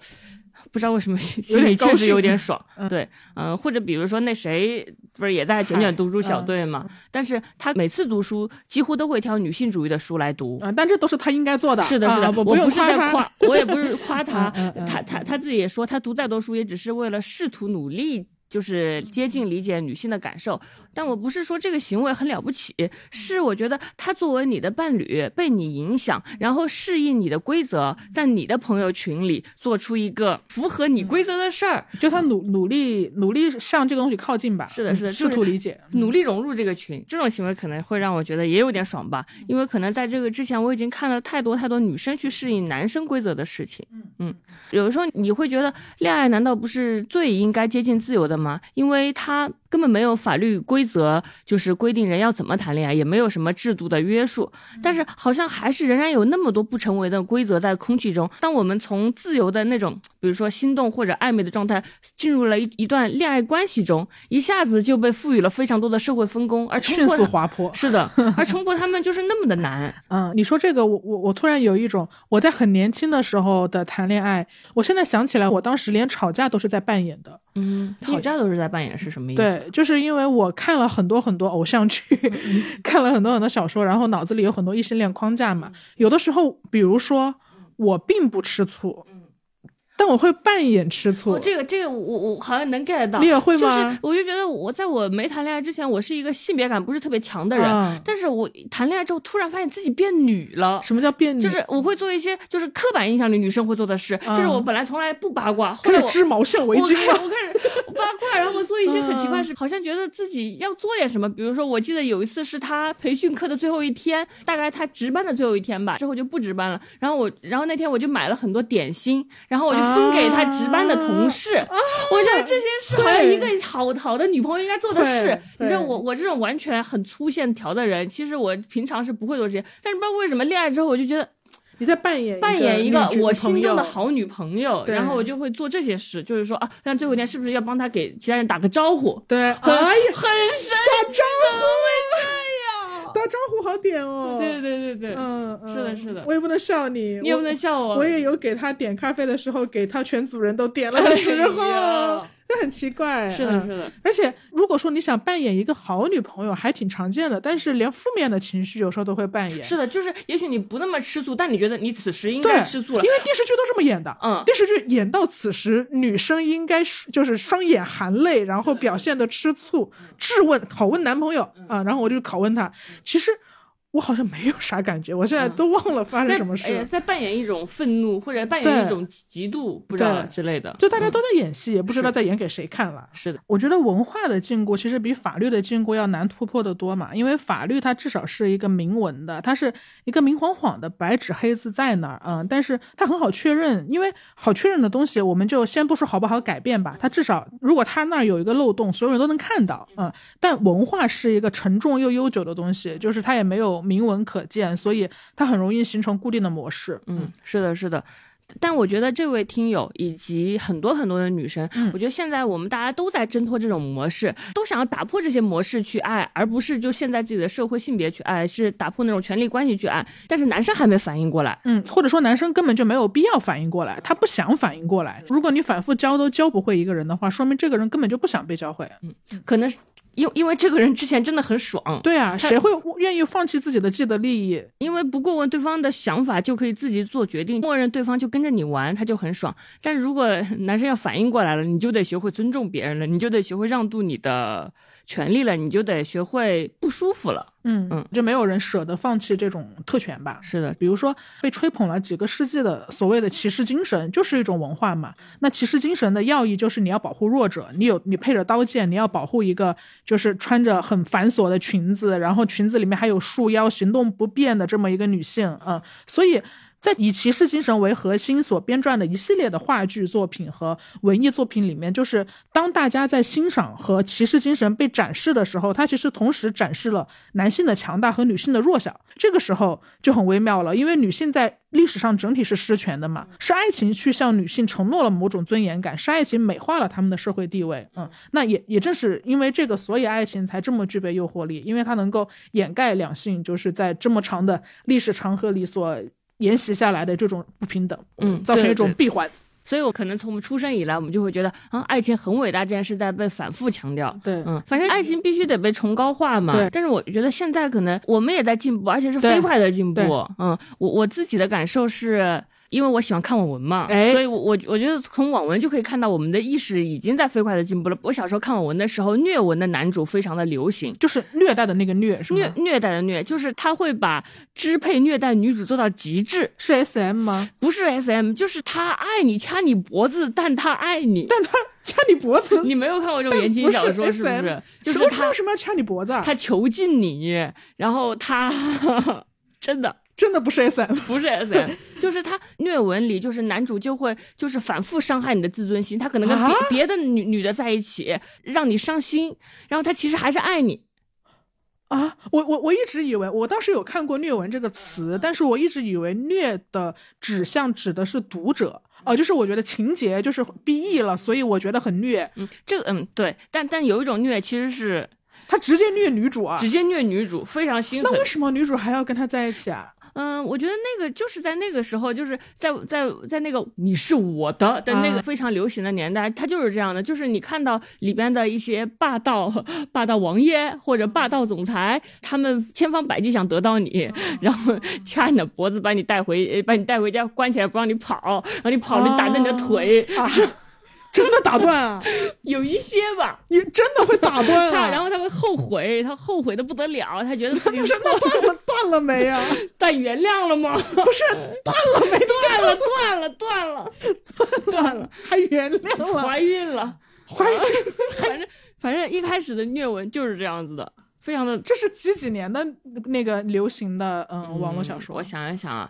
不知道为什么心里确实有点爽，对，嗯，或者比如说那谁不是也在卷卷读书小队嘛？但是他每次读书几乎都会挑女性主义的书来读，但这都是他应该做的。是的，是的，我不是在夸，我也不是夸 他，他他他自己也说，他读再多书也只是为了试图努力。就是接近理解女性的感受，但我不是说这个行为很了不起，是我觉得他作为你的伴侣被你影响，然后适应你的规则，在你的朋友群里做出一个符合你规则的事儿，就他努努力努力向这个东西靠近吧。是的，是的，试图理解，努力融入这个群，这种行为可能会让我觉得也有点爽吧，因为可能在这个之前我已经看了太多太多女生去适应男生规则的事情。嗯嗯，有的时候你会觉得恋爱难道不是最应该接近自由的？吗？因为他。根本没有法律规则，就是规定人要怎么谈恋爱，也没有什么制度的约束。但是好像还是仍然有那么多不成文的规则在空气中。当我们从自由的那种，比如说心动或者暧昧的状态，进入了一一段恋爱关系中，一下子就被赋予了非常多的社会分工，而迅速滑坡。是的，而冲破他们就是那么的难。嗯，你说这个，我我我突然有一种我在很年轻的时候的谈恋爱，我现在想起来，我当时连吵架都是在扮演的。嗯，吵架都是在扮演是什么意思？对。就是因为我看了很多很多偶像剧，看了很多很多小说，然后脑子里有很多异性恋框架嘛。有的时候，比如说我并不吃醋。但我会扮演吃醋，这个这个我我好像能 get 到，你也会吗？就是我就觉得我在我没谈恋爱之前，我是一个性别感不是特别强的人，但是我谈恋爱之后突然发现自己变女了。什么叫变女？就是我会做一些就是刻板印象里女生会做的事，就是我本来从来不八卦，后来织毛线围巾我开始 八卦，然后做一些很奇怪的事，好像觉得自己要做点什么。比如说，我记得有一次是他培训课的最后一天，大概他值班的最后一天吧，之后就不值班了。然后我，然后那天我就买了很多点心，然后我就分给他值。班的同事，我觉得这些事好像一个好好的女朋友应该做的事。你知道，我我这种完全很粗线条的人，其实我平常是不会做这些。但是不知道为什么恋爱之后，我就觉得你在扮演扮演一个我心中的好女朋友，然后我就会做这些事，就是说啊，但最后一天是不是要帮他给其他人打个招呼？对，很很神，打招呼。会这样？打招呼好点哦。对对对对，嗯，是的是的我也不能笑你，你也不能笑我。我也有给他点咖啡的时候，给他全组人都点了的时候。这很奇怪，是的，是的。而且，如果说你想扮演一个好女朋友，还挺常见的。但是，连负面的情绪有时候都会扮演。是的，就是也许你不那么吃醋，但你觉得你此时应该吃醋了，因为电视剧都这么演的。嗯，电视剧演到此时，女生应该就是双眼含泪，然后表现的吃醋，质问、拷问男朋友啊。然后我就拷问他，其实。是实。我好像没有啥感觉，我现在都忘了发生什么事。哎在扮演一种愤怒，或者扮演一种嫉妒，不知道之类的。就大家都在演戏，也不知道在演给谁看了。是的，我觉得文化的禁锢其实比法律的禁锢要难突破的多嘛，因为法律它至少是一个明文的，它是一个明晃晃的白纸黑字在那儿，嗯，但是它很好确认，因为好确认的东西，我们就先不说好不好改变吧，它至少如果它那儿有一个漏洞，所有人都能看到，嗯，但文化是一个沉重又悠久的东西，就是它也没有明文可见。所以它很容易形成固定的模式。嗯，是的，是的。但我觉得这位听友以及很多很多的女生，我觉得现在我们大家都在挣脱这种模式，都想要打破这些模式去爱，而不是就现在自己的社会性别去爱，是打破那种权力关系去爱。但是男生还没反应过来，嗯，或者说男生根本就没有必要反应过来，他不想反应过来。如果你反复教都教不会一个人的话，说明这个人根本就不想被教会。嗯，可能是。因因为这个人之前真的很爽，对啊，谁会愿意放弃自己的既得利益？因为不过问对方的想法就可以自己做决定，默认对方就跟着你玩，他就很爽。但是如果男生要反应过来了，你就得学会尊重别人了，你就得学会让渡你的。权利了，你就得学会不舒服了。嗯嗯，就没有人舍得放弃这种特权吧？是的，比如说被吹捧了几个世纪的所谓的骑士精神，就是一种文化嘛。那骑士精神的要义就是你要保护弱者，你有你配着刀剑，你要保护一个就是穿着很繁琐的裙子，然后裙子里面还有束腰、行动不便的这么一个女性嗯。所以。在以骑士精神为核心所编撰的一系列的话剧作品和文艺作品里面，就是当大家在欣赏和骑士精神被展示的时候，它其实同时展示了男性的强大和女性的弱小。这个时候就很微妙了，因为女性在历史上整体是失权的嘛，是爱情去向女性承诺了某种尊严感，是爱情美化了他们的社会地位。嗯，那也也正是因为这个，所以爱情才这么具备诱惑力，因为它能够掩盖两性就是在这么长的历史长河里所。沿袭下来的这种不平等，嗯，造成一种闭环，所以我可能从我们出生以来，我们就会觉得啊，爱情很伟大这件事在被反复强调，对，嗯，反正爱情必须得被崇高化嘛，对。但是我觉得现在可能我们也在进步，而且是飞快的进步，嗯，我我自己的感受是。因为我喜欢看网文嘛，所以，我我我觉得从网文就可以看到我们的意识已经在飞快的进步了。我小时候看网文的时候，虐文的男主非常的流行，就是虐待的那个虐，是吗虐虐待的虐，就是他会把支配虐待女主做到极致。是 S M 吗？不是 S M，就是他爱你，掐你脖子，但他爱你，但他掐你脖子。你没有看过这种言情小说是不是？就是他为什么要掐你脖子？他囚禁你，然后他 真的。真的不是 S M，不是 S M，就是他虐文里，就是男主就会就是反复伤害你的自尊心，他可能跟别别的女女的在一起，让你伤心，然后他其实还是爱你。啊，我我我一直以为，我当时有看过虐文这个词，但是我一直以为虐的指向指的是读者，哦，就是我觉得情节就是 B E 了，所以我觉得很虐。嗯，这个嗯对，但但有一种虐其实是他直接虐女主啊，直接虐女主，非常心狠。那为什么女主还要跟他在一起啊？嗯，我觉得那个就是在那个时候，就是在在在那个你是我的的那个非常流行的年代，它就是这样的，就是你看到里边的一些霸道霸道王爷或者霸道总裁，他们千方百计想得到你，然后掐你的脖子，把你带回把你带回家关起来，不让你跑，然后你跑了，打断你的腿。真的打断啊？有一些吧，你真的会打断啊？然后他会后悔，他后悔的不得了，他觉得自己 真的断了，断了没啊？但原谅了吗？不是断了没？断了，断了，断了，断了，还原谅了？怀孕了，怀孕？反正反正一开始的虐文就是这样子的，非常的。这是几几年的那个流行的嗯网络小说？我想一想啊，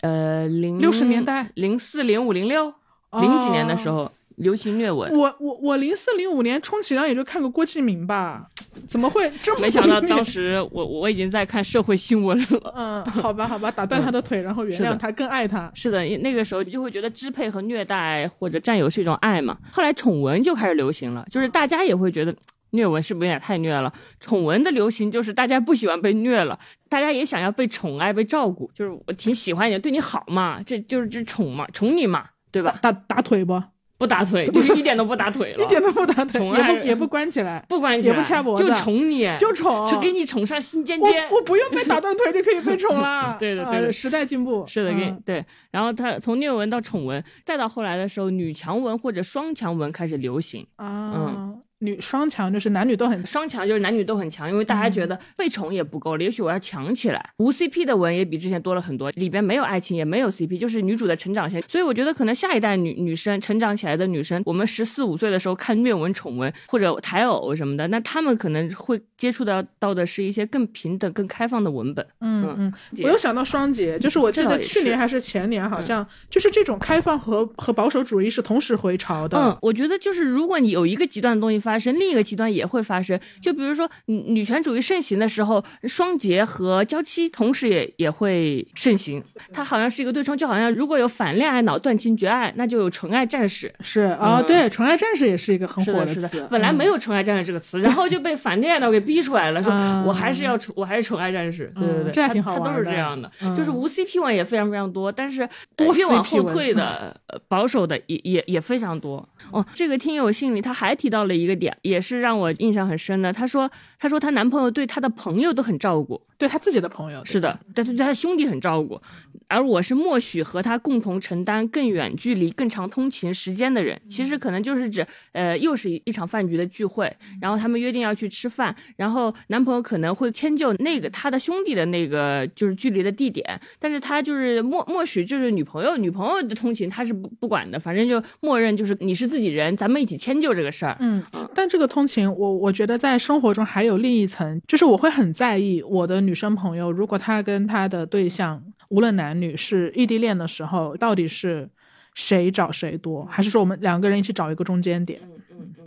呃，零六十年代，零四、零五、零六、零几年的时候。流行虐文，我我我零四零五年充其量也就看过郭敬明吧，怎么会这么？没想到当时我我已经在看社会新闻了。嗯，好吧好吧，打断他的腿，然后原谅他，更爱他。是的，那个时候你就会觉得支配和虐待或者占有是一种爱嘛。后来宠文就开始流行了，就是大家也会觉得虐文是不是有点太虐了？宠文的流行就是大家不喜欢被虐了，大家也想要被宠爱、被照顾，就是我挺喜欢你，对你好嘛，这就是这宠嘛，宠你嘛，对吧？打打腿不？不打腿，就是一点都不打腿了，一点都不打腿，也不也不关起来，不关起来，也不掐脖子就宠你，就宠，就给你宠上心尖尖。我不用被打断腿就可以被宠了。对的对时代进步。是的，给嗯。对，然后他从虐文到宠文，再到后来的时候，女强文或者双强文开始流行。啊，女双强就是男女都很双强就是男女都很强，因为大家觉得被宠也不够了，也许我要强起来。无 CP 的文也比之前多了很多，里边没有爱情，也没有 CP，就是女主的成长线。所以我觉得可能下一代女女生成长起来的女生，我们十四五岁的时候看虐文、宠文或者台偶什么的，那她们可能会接触到到的是一些更平等、更开放的文本。嗯嗯，姐我又想到双节，就是我记得去年还是前年，好像就是这种开放和和保守主义是同时回潮的。嗯，我觉得就是如果你有一个极端的东西发生，另一个极端也会发生。就比如说女女权主义盛行的时候，双节和娇妻同时也也会盛行。它好像是一个对冲，就好像如果有反恋爱脑断情绝爱，那就有纯爱战士。是啊，嗯对，纯爱战士也是一个很火的，词的。。本来没有纯爱战士这个词，然后就被反恋爱脑给逼出来了，说啊我还是要纯，我还是纯爱战士。对对对，嗯这还挺好玩的是这样的，嗯就是无 CP 文也非常非常多，但是多呃越往后退的 呃保守的也也也非常多。哦，这个听友信里他还提到了一个点，也是让我印象很深的。他说，他说她男朋友对她的朋友都很照顾，对他自己的朋友是的，但是对他兄弟很照顾，而我是默许和他共同承担更远距离、更长通勤时间的人。其实可能就是指，呃，又是一场饭局的聚会，然后他们约定要去吃饭，然后男朋友可能会迁就那个他的兄弟的那个就是距离的地点，但是他就是默默许就是女朋友女朋友的通勤他是不不管的，反正就默认就是你是自己人，咱们一起迁就这个事儿。嗯，但这个通勤，我我觉得在生活中还有另一层，就是我会很在意我的女生朋友，如果她跟她的对象无论男女是异地恋的时候，到底是谁找谁多，还是说我们两个人一起找一个中间点？嗯嗯嗯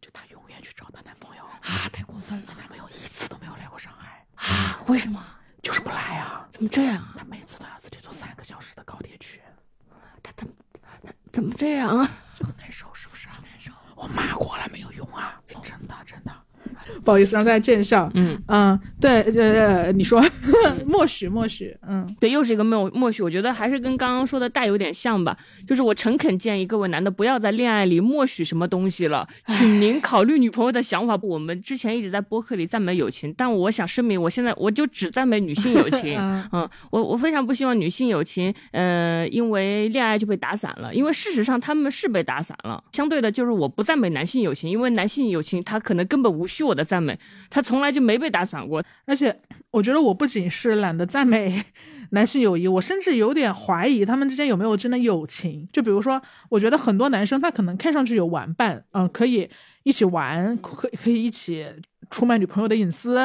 就她永远去找她男朋友啊，太过分了她男朋友一次都没有来过上海，啊！为什么？就是不来啊，怎么这样？啊她每次都要自己坐三个小时的高铁去，他怎么怎么这样啊？就很难受，是不是啊？难受。我骂过了没有。不好意思，让大家见笑。嗯嗯，对，呃，你说 默许默许，嗯对，又是一个默默许，我觉得还是跟刚刚说的带有点像吧。就是我诚恳建议各位男的不要在恋爱里默许什么东西了，请您考虑女朋友的想法。我们之前一直在播客里赞美友情，但我想声明，我现在我就只赞美女性友情。嗯嗯，我我非常不希望女性友情，呃，因为恋爱就被打散了，因为事实上他们是被打散了。相对的，就是我不赞美男性友情，因为男性友情他可能根本无需我的赞美，他从来就没被打散过。而且我觉得我不仅是懒得赞美 男性友谊，我甚至有点怀疑他们之间有没有真的友情。就比如说，我觉得很多男生他可能看上去有玩伴，嗯、可以一起玩，可可以一起出卖女朋友的隐私。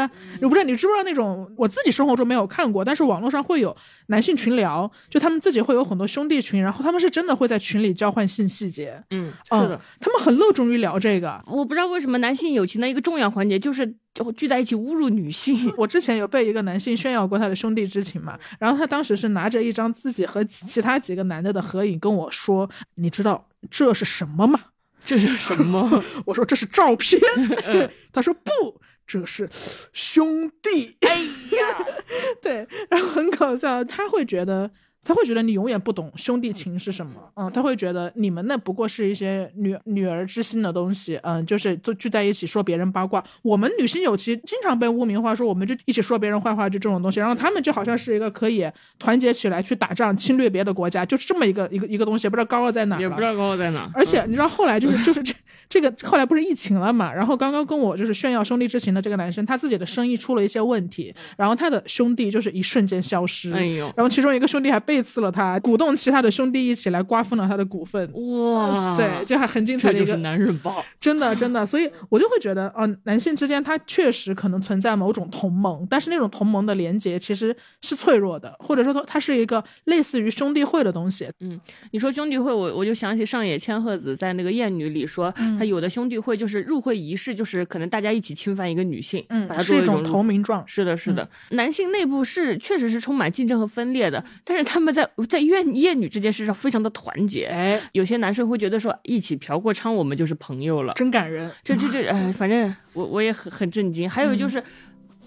我不知道你知不知道那种，我自己生活中没有看过，但是网络上会有男性群聊，就他们自己会有很多兄弟群，然后他们是真的会在群里交换性细节。嗯，嗯是的。他们很热衷于聊这个。我不知道为什么男性友情的一个重要环节就是就聚在一起侮辱女性。我之前有被一个男性炫耀过他的兄弟之情嘛，然后他当时是拿着一张自己和其其他几个男的的合影跟我说：“你知道这是什么吗这是什么？？” 我说：“这是照片。”他说：“不，这是兄弟。哎呀，” 对，然后很搞笑，他会觉得。他会觉得你永远不懂兄弟情是什么，嗯，他会觉得你们那不过是一些女女儿之心的东西，嗯，就是就聚在一起说别人八卦。我们女性友情经常被污名化，说我们就一起说别人坏话，就这种东西。然后他们就好像是一个可以团结起来去打仗、侵略别的国家，就是这么一个一个一个东西，不知道高傲在哪也不知道高傲在哪。而且你知道后来就是就是这这个后来不是疫情了嘛？然后刚刚跟我就是炫耀兄弟之情的这个男生，他自己的生意出了一些问题，然后他的兄弟就是一瞬间消失。哎呦，然后其中一个兄弟还背刺了他，鼓动其他的兄弟一起来瓜分了他的股份。哇，对，，这还很精彩的一个，这就是男人报。真的真的，所以我就会觉得，哦、男性之间他确实可能存在某种同盟，但是那种同盟的连接其实是脆弱的，或者说它它是一个类似于兄弟会的东西。嗯你说兄弟会，我我就想起上野千鹤子在那个《艳女》里说，嗯他有的兄弟会就是入会仪式，就是可能大家一起侵犯一个女性，把它是一种作为入投名状。是的，是的，男性内部是确实是充满竞争和分裂的，但是他们在在怨厌女这件事上非常的团结。哎，有些男生会觉得说，一起嫖过娼，我们就是朋友了。真感人。这这这，哎，反正我我也很很震惊。还有就是。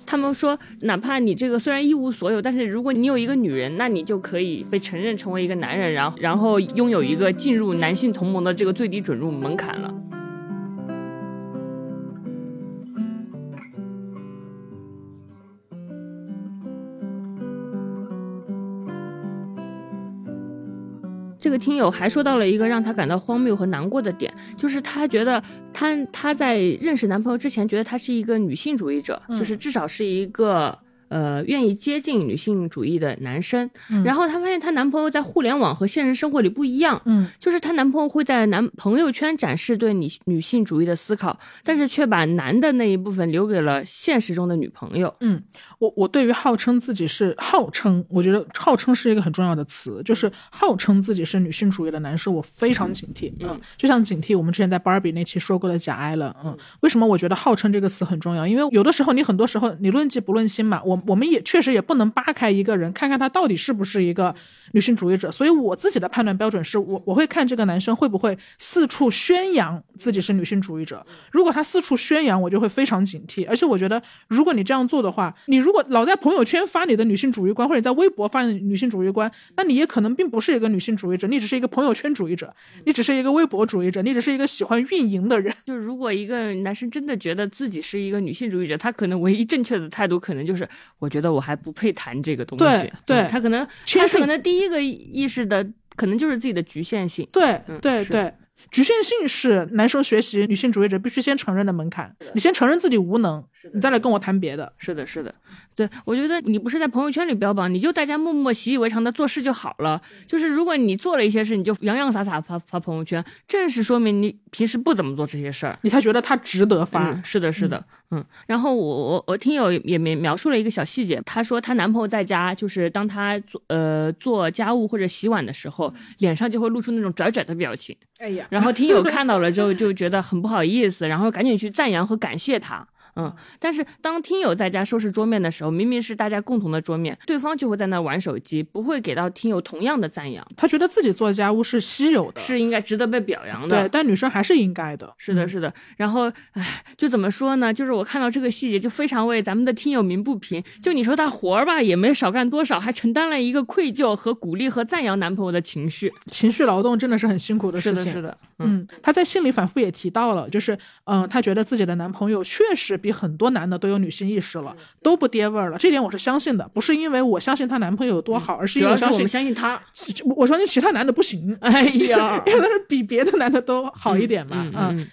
他们说，哪怕你这个虽然一无所有，但是如果你有一个女人，那你就可以被承认成为一个男人，然后然后拥有一个进入男性同盟的这个最低准入门槛了。这个听友还说到了一个让他感到荒谬和难过的点，就是他觉得他他在认识男朋友之前，觉得他是一个女性主义者，就是至少是一个。呃，愿意接近女性主义的男生，然后她发现她男朋友在互联网和现实生活里不一样，嗯，就是她男朋友会在男朋友圈展示对女女性主义的思考，但是却把男的那一部分留给了现实中的女朋友。嗯，我我对于号称自己是号称，我觉得号称是一个很重要的词，就是号称自己是女性主义的男生，我非常警惕。嗯，就像警惕我们之前在 Barbie 那期说过的假艾了。嗯，为什么我觉得号称这个词很重要？因为有的时候你很多时候你论迹不论心嘛，我。我们也确实也不能扒开一个人，看看他到底是不是一个女性主义者。所以我自己的判断标准是我我会看这个男生会不会四处宣扬自己是女性主义者。如果他四处宣扬，我就会非常警惕。而且我觉得，如果你这样做的话，你如果老在朋友圈发你的女性主义观，或者在微博发女性主义观，那你也可能并不是一个女性主义者，你只是一个朋友圈主义者，你只是一个微博主义者，你只是一个喜欢运营的人。就如果一个男生真的觉得自己是一个女性主义者，他可能唯一正确的态度可能就是。我觉得我还不配谈这个东西。对，他可能，他可能第一个意识的可能就是自己的局限性。对，对，对。局限性是男生学习女性主义者必须先承认的门槛。你先承认自己无能，你再来跟我谈别的。是的，是的，对我觉得你不是在朋友圈里标榜，你就大家默默习以为常的做事就好了。就是如果你做了一些事，你就洋洋洒洒发发朋友圈，正是说明你平时不怎么做这些事儿，你才觉得他值得发。是的，是的，嗯。然后我我我听友也描描述了一个小细节，她说她男朋友在家，就是当她做呃做家务或者洗碗的时候，脸上就会露出那种拽拽的表情。哎呀，然后听友看到了之后就觉得很不好意思，然后赶紧去赞扬和感谢他。嗯，但是当听友在家收拾桌面的时候，明明是大家共同的桌面，对方就会在那玩手机，不会给到听友同样的赞扬。他觉得自己做家务是稀有的，是应该值得被表扬的。对，但女生还是应该的。是的，是的。然后，唉，就怎么说呢？就是我看到这个细节，就非常为咱们的听友鸣不平。就你说她活儿吧，也没少干多少，还承担了一个愧疚和鼓励和赞扬男朋友的情绪。情绪劳动真的是很辛苦的事情。是的，是的。嗯，她在信里反复也提到了，就是嗯，她觉得自己的男朋友确实比很多男的都有女性意识了，都不爹味儿了。这点我是相信的，不是因为我相信她男朋友有多好，而是因为我相信相信她，我相信其他男的不行。哎呀，因为他是比别的男的都好一点嘛，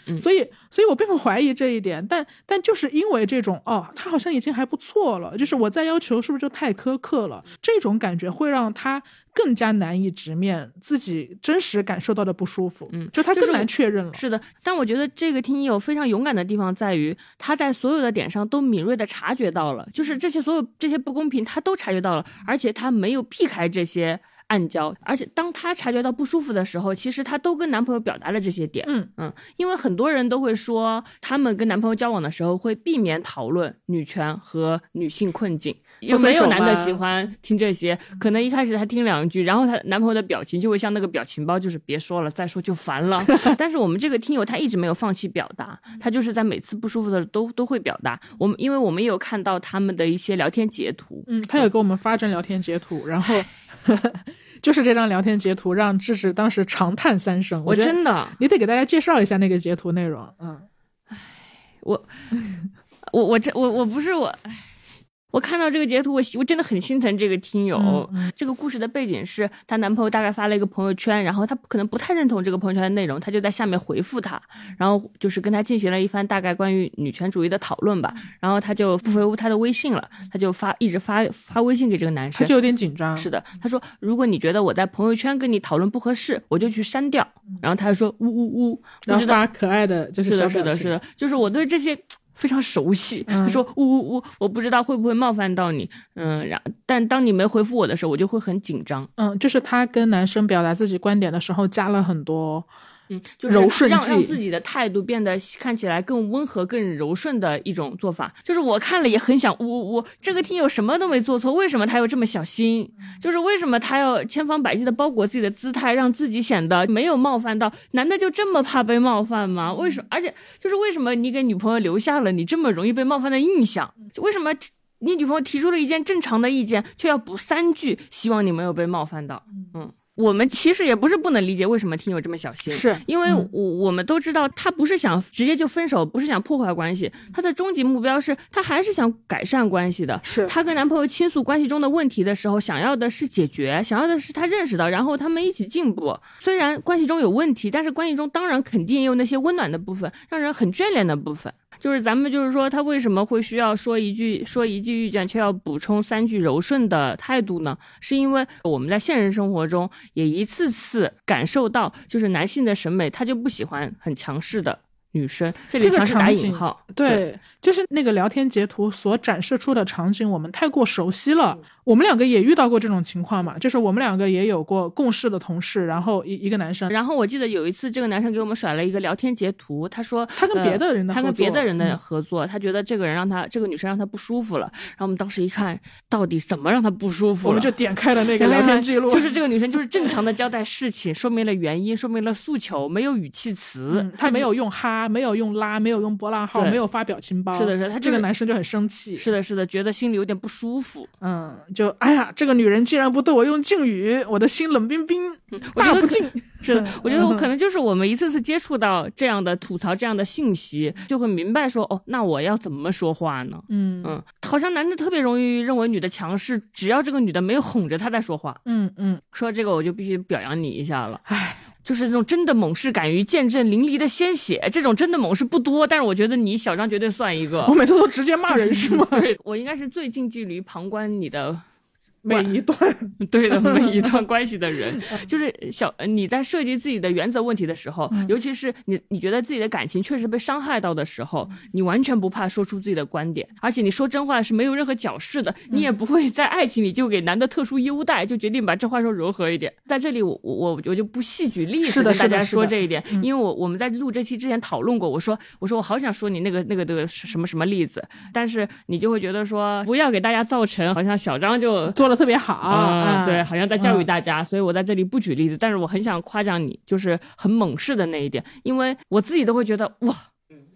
嗯，所以，所以我并不怀疑这一点，但但就是因为这种哦，他好像已经还不错了，就是我再要求是不是就太苛刻了？这种感觉会让他。更加难以直面自己真实感受到的不舒服，嗯，就他更难确认了。是的，但我觉得这个听友非常勇敢的地方在于，他在所有的点上都敏锐的察觉到了，就是这些所有这些不公平，他都察觉到了，而且他没有避开这些。暗交，而且当她察觉到不舒服的时候，其实她都跟男朋友表达了这些点。嗯嗯，因为很多人都会说，他们跟男朋友交往的时候会避免讨论女权和女性困境，就没有男的喜欢听这些。可能一开始他听两句，然后她男朋友的表情就会像那个表情包，就是别说了，再说就烦了。但是我们这个听友他一直没有放弃表达，他就是在每次不舒服的时候都都会表达。我们因为我们也有看到他们的一些聊天截图，嗯，他有给我们发张聊天截图，然后。就是这张聊天截图让智智当时长叹三声。我真的，你得给大家介绍一下那个截图内容。嗯，唉，我，我我这我我不是我，唉。我看到这个截图，我我真的很心疼这个听友。这个故事的背景是她男朋友大概发了一个朋友圈，然后她可能不太认同这个朋友圈的内容，她就在下面回复他，然后就是跟他进行了一番大概关于女权主义的讨论吧。然后她就不回复他的微信了，他就发一直发发微信给这个男生，他就有点紧张。是的，他说如果你觉得我在朋友圈跟你讨论不合适，我就去删掉。然后他就说呜呜呜，然后发可爱的就是是的，是的，是的，就是我对这些。非常熟悉，他说呜呜呜，我不知道会不会冒犯到你，嗯，然但当你没回复我的时候，我就会很紧张，嗯，就是他跟男生表达自己观点的时候，加了很多嗯，就是让让自己的态度变得看起来更温和、更柔顺的一种做法。就是我看了也很想，我我这个听友什么都没做错，为什么他又这么小心？就是为什么他要千方百计的包裹自己的姿态，让自己显得没有冒犯到？男的就这么怕被冒犯吗？为什么？而且就是为什么你给女朋友留下了你这么容易被冒犯的印象？为什么？你女朋友提出了一件正常的意见，却要补三句，希望你没有被冒犯到。嗯，我们其实也不是不能理解为什么听友这么小心，是因为我我们都知道他不是想直接就分手，不是想破坏关系，他的终极目标是他还是想改善关系的。是她跟男朋友倾诉关系中的问题的时候，想要的是解决，想要的是他认识到，然后他们一起进步。虽然关系中有问题，但是关系中当然肯定也有那些温暖的部分，让人很眷恋的部分。就是咱们就是说，他为什么会需要说一句说一句遇见，却要补充三句柔顺的态度呢？是因为我们在现实生活中也一次次感受到，就是男性的审美，他就不喜欢很强势的女生。这里这个强势打引号，对，就是那个聊天截图所展示出的场景，我们太过熟悉了。我们两个也遇到过这种情况嘛，就是我们两个也有过共事的同事，然后一一个男生，然后我记得有一次，这个男生给我们甩了一个聊天截图，他说他跟别的人的呃他跟别的人的嗯合作，他觉得这个人让他这个女生让他不舒服了。然后我们当时一看，到底怎么让他不舒服了？我们就点开了那个聊天记录，就是这个女生就是正常的交代事情，说明了原因，说明了诉求，没有语气词，嗯，他没有用哈，没有用拉，没有用波浪号，没有发表情包。是的是的他这就是个男生就很生气。是的，是的，觉得心里有点不舒服。嗯，就哎呀，这个女人竟然不对我用敬语，我的心冷冰冰，大不敬。是的，我觉得我可能就是我们一次次接触到这样的吐槽、这样的信息，就会明白说，哦，那我要怎么说话呢？嗯嗯，好像男的特别容易认为女的强势，只要这个女的没有哄着他在说话，嗯嗯，说这个我就必须表扬你一下了。唉，就是那种真的猛士，敢于见证淋漓的鲜血，这种真的猛士不多，但是我觉得你小张绝对算一个我。每次都直接骂人是吗？对我应该是最近距离旁观你的每一段，对的每一段关系的人，就是小你在涉及自己的原则问题的时候，尤其是你你觉得自己的感情确实被伤害到的时候，你完全不怕说出自己的观点，而且你说真话是没有任何矫饰的，你也不会在爱情里就给男的特殊优待，就决定把这话说柔和一点。在这里我我我就不细举例子跟大家说这一点，因为我我们在录这期之前讨论过，我说我说我好想说你那个那个那个什么什么例子，但是你就会觉得说不要给大家造成好像小张就做的特别好。嗯，啊对，好像在教育嗯大家，所以我在这里不举例子，但是我很想夸奖你，就是很猛士的那一点，因为我自己都会觉得哇，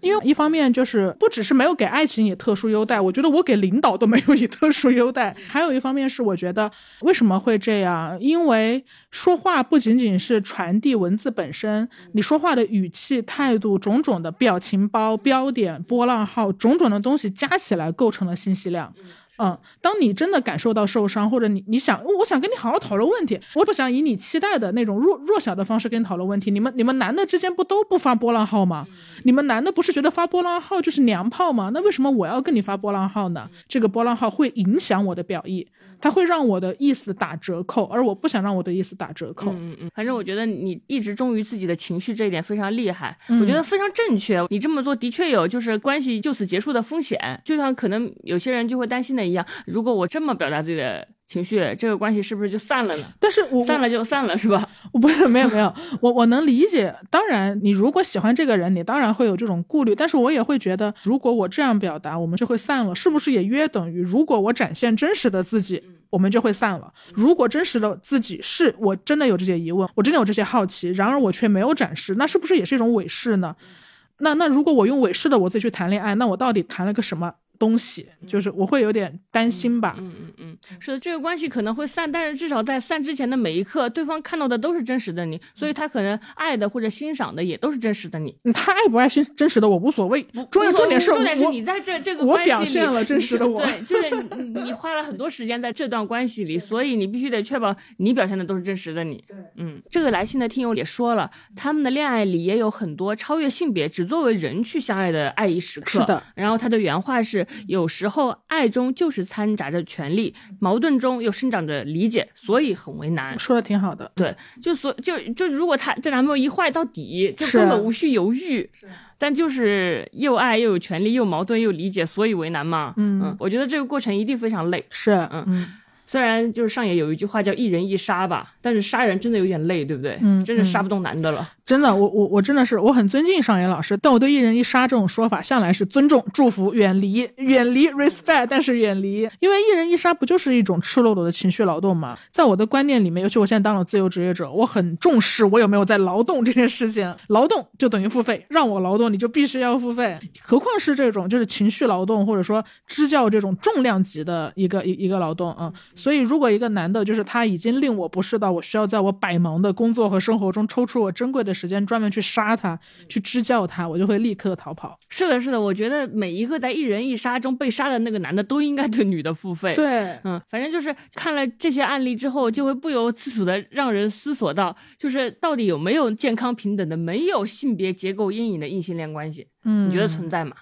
因为一方面就是不只是没有给爱情以特殊优待，我觉得我给领导都没有以特殊优待。还有一方面是我觉得为什么会这样？因为说话不仅仅是传递文字本身，你说话的语气、态度、种种的表情包、标点、波浪号，种种的东西加起来构成了信息量。嗯，当你真的感受到受伤，或者你你想，我想跟你好好讨论问题，我不想以你期待的那种弱弱小的方式跟你讨论问题。你们你们男的之间不都不发波浪号吗？你们男的不是觉得发波浪号就是娘炮吗？那为什么我要跟你发波浪号呢？这个波浪号会影响我的表意，它会让我的意思打折扣，而我不想让我的意思打折扣。嗯嗯，反正我觉得你一直忠于自己的情绪这一点非常厉害，我觉得非常正确。你这么做的确有就是关系就此结束的风险，就像可能有些人就会担心的一样，如果我这么表达自己的情绪，这个关系是不是就散了呢？但是我散了就散了，是吧？我不是没有没有，我我能理解。当然，你如果喜欢这个人，你当然会有这种顾虑。但是我也会觉得，如果我这样表达，我们就会散了，是不是也约等于，如果我展现真实的自己，我们就会散了？如果真实的自己是我真的有这些疑问，我真的有这些好奇，然而我却没有展示，那是不是也是一种伪饰呢？那那如果我用伪饰的我自己去谈恋爱，那我到底谈了个什么东西？就是我会有点担心吧。嗯嗯嗯，是的，这个关系可能会散，但是至少在散之前的每一刻，对方看到的都是真实的你，所以他可能爱的或者欣赏的也都是真实的你。嗯他爱不爱真真实的我无所谓，重要重点是重点是你在这这个关系里表现了真实的我对，就是你你花了很多时间在这段关系里，所以你必须得确保你表现的都是真实的你。嗯，这个来信的听友也说了，他们的恋爱里也有很多超越性别，只作为人去相爱的爱意时刻。是的，然后他的原话是：有时候爱中就是掺杂着权力，矛盾中又生长着理解，所以很为难。说的挺好的。对，就所就就如果他这男朋友一坏到底，就根本无需犹豫。但就是又爱又有权利，又矛盾又理解，所以为难嘛。嗯我觉得这个过程一定非常累。是，嗯嗯虽然就是上野有一句话叫“一人一杀”吧，但是杀人真的有点累，对不对？嗯真的杀不动男的了。真的，我我我真的是我很尊敬上野老师，但我对一人一杀这种说法向来是尊重、祝福、远离、远离、respect，但是远离，因为一人一杀不就是一种赤裸裸的情绪劳动吗？在我的观念里面，尤其我现在当了自由职业者，我很重视我有没有在劳动这件事情，劳动就等于付费，让我劳动你就必须要付费，何况是这种就是情绪劳动或者说支教这种重量级的一个一一个劳动啊、所以如果一个男的就是他已经令我不适到我需要在我百忙的工作和生活中抽出我珍贵的时间专门去杀他，去支教他，我就会立刻逃跑。是的，是的，我觉得每一个在一人一杀中被杀的那个男的都应该对女的付费。。对，嗯，反正就是看了这些案例之后，就会不由自主的让人思索到，就是到底有没有健康平等的、没有性别结构阴影的异性恋关系？嗯，你觉得存在吗？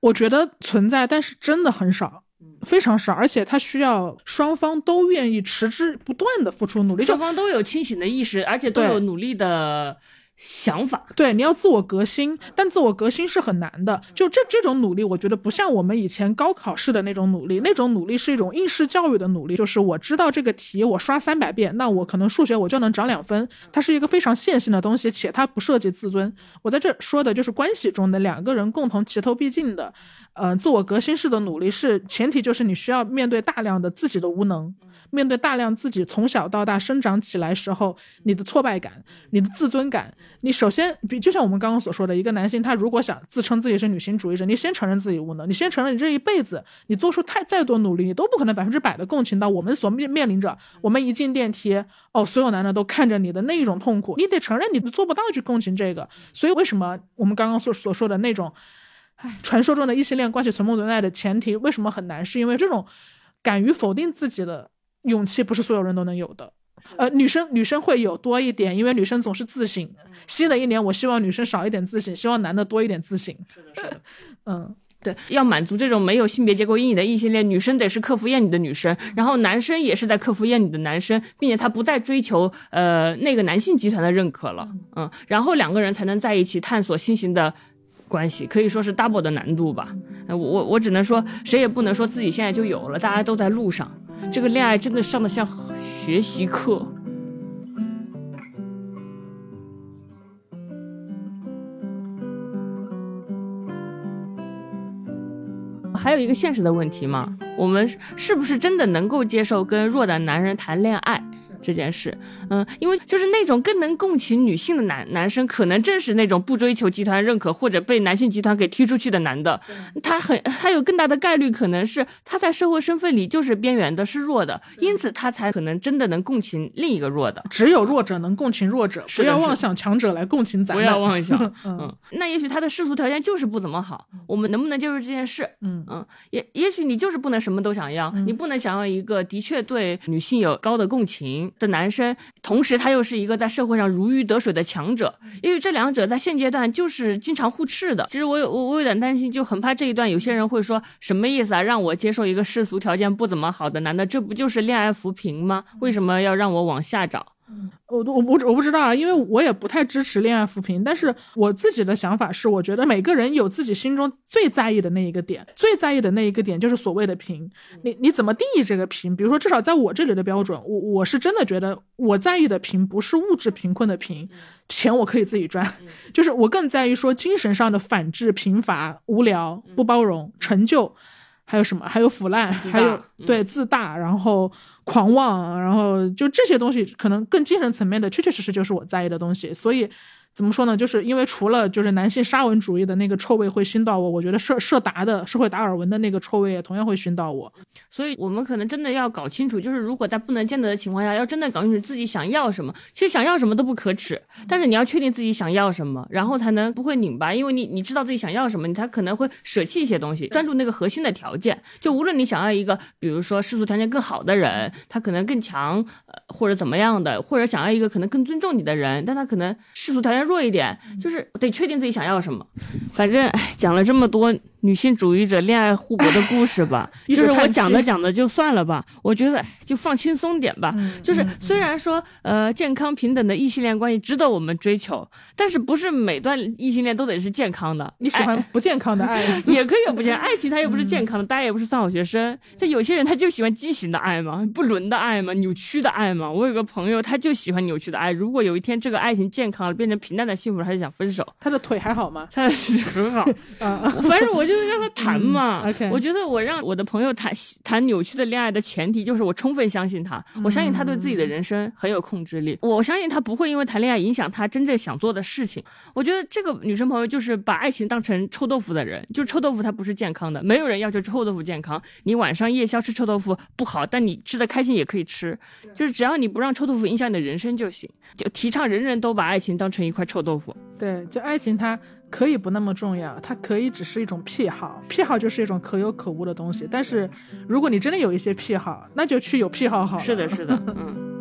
我觉得存在，但是真的很少，非常少，而且它需要双方都愿意持之不断的付出努力。双方都有清醒的意识，而且都有努力的想法。对，你要自我革新，但自我革新是很难的。就这这种努力，我觉得不像我们以前高考试的那种努力，那种努力是一种应试教育的努力，就是我知道这个题我刷三百遍，那我可能数学我就能涨两分。它是一个非常线性的东西，且它不涉及自尊。我在这说的就是关系中的两个人共同齐头并进的，呃，自我革新式的努力是前提，就是你需要面对大量的自己的无能。面对大量自己从小到大生长起来时候你的挫败感、你的自尊感，你首先，比就像我们刚刚所说的，一个男性他如果想自称自己是女性主义者，你先承认自己无能，你先承认你这一辈子你做出太再多努力，你都不可能百分之百的共情到我们所面面临着，我们一进电梯，哦，所有男的都看着你的那一种痛苦，你得承认你做不到去共情这个。所以为什么我们刚刚所所说的那种，唉，传说中的异性恋关系存不存在的前提为什么很难？是因为这种敢于否定自己的勇气不是所有人都能有的。呃，女生女生会有多一点，因为女生总是自省。新的一年，我希望女生少一点自省，希望男的多一点自省。是的，是的。嗯，对，要满足这种没有性别结构阴影的异性恋，女生得是克服厌女的女生，然后男生也是在克服厌女的男生，并且他不再追求呃那个男性集团的认可了，嗯，然后两个人才能在一起探索新型的关系，可以说是 double 的难度吧。呃我我我只能说，谁也不能说自己现在就有了，大家都在路上，这个恋爱真的上的像学习课。还有一个现实的问题嘛，我们是不是真的能够接受跟弱的男人谈恋爱这件事？嗯，因为就是那种更能共情女性的男男生，可能正是那种不追求集团认可或者被男性集团给踢出去的男的，他很他有更大的概率可能是他在社会身份里就是边缘的，是弱的，因此他才可能真的能共情另一个弱的。只有弱者能共情弱者，不要妄想强者来共情咱不。要妄想，嗯嗯，那也许他的世俗条件就是不怎么好，我们能不能接受这件事？嗯嗯，也也许你就是不能什么都想要，你不能想要一个的确对女性有高的共情的男生，同时他又是一个在社会上如鱼得水的强者，因为这两者在现阶段就是经常互斥的。其实我有我我有点担心，就很怕这一段有些人会说什么意思啊？让我接受一个世俗条件不怎么好的男的，这不就是恋爱扶贫吗？为什么要让我往下找？我我我我不知道啊，因为我也不太支持恋爱扶贫，但是我自己的想法是，我觉得每个人有自己心中最在意的那一个点，最在意的那一个点就是所谓的贫。你你怎么定义这个贫？比如说，至少在我这里的标准，我我是真的觉得我在意的贫不是物质贫困的贫，钱我可以自己赚，就是我更在意说精神上的反制、贫乏、无聊、不包容、成就。还有什么？还有腐烂，还有嗯对自大，然后狂妄，然后就这些东西，可能更精神层面的，确确实实就是我在意的东西。所以怎么说呢？就是因为除了就是男性沙文主义的那个臭味会熏到我，我觉得社社达的社会达尔文的那个臭味也同样会熏到我。所以我们可能真的要搞清楚，就是如果在不能见得的情况下，要真的搞清楚自己想要什么。其实想要什么都不可耻，但是你要确定自己想要什么，然后才能不会拧巴。因为你你知道自己想要什么，你才可能会舍弃一些东西，专注那个核心的条件。就无论你想要一个，比如说世俗条件更好的人，他可能更强，呃，或者怎么样的，或者想要一个可能更尊重你的人，但他可能世俗条件然弱一点，就是得确定自己想要什么。反正哎，讲了这么多女性主义者恋爱护国的故事吧，就是我讲着讲着就算了吧。我觉得就放轻松点吧。就是虽然说呃健康平等的异性恋关系值得我们追求，但是不是每段异性恋都得是健康的。你喜欢不健康的爱 也可以有不健爱情，它又不是健康的，大家也不是三好学生。这有些人他就喜欢畸形的爱嘛，不伦的爱嘛，扭曲的爱嘛。我有个朋友他就喜欢扭曲的爱。如果有一天这个爱情健康了，变成平淡的幸福了，他就想分手。他的腿还好吗？他的腿很好。反正我就是让他谈嘛。OK，我觉得我让我的朋友谈谈扭曲的恋爱的前提就是我充分相信他，我相信他对自己的人生很有控制力，我相信他不会因为谈恋爱影响他真正想做的事情。我觉得这个女生朋友就是把爱情当成臭豆腐的人，就臭豆腐它不是健康的，没有人要求臭豆腐健康。你晚上夜宵吃臭豆腐不好，但你吃的开心也可以吃，就是只要你不让臭豆腐影响你的人生就行。就提倡人人都把爱情当成一块臭豆腐。对，就爱情它。可以不那么重要，它可以只是一种癖好，癖好就是一种可有可无的东西。但是，如果你真的有一些癖好，那就去有癖好好。是的，是的，嗯。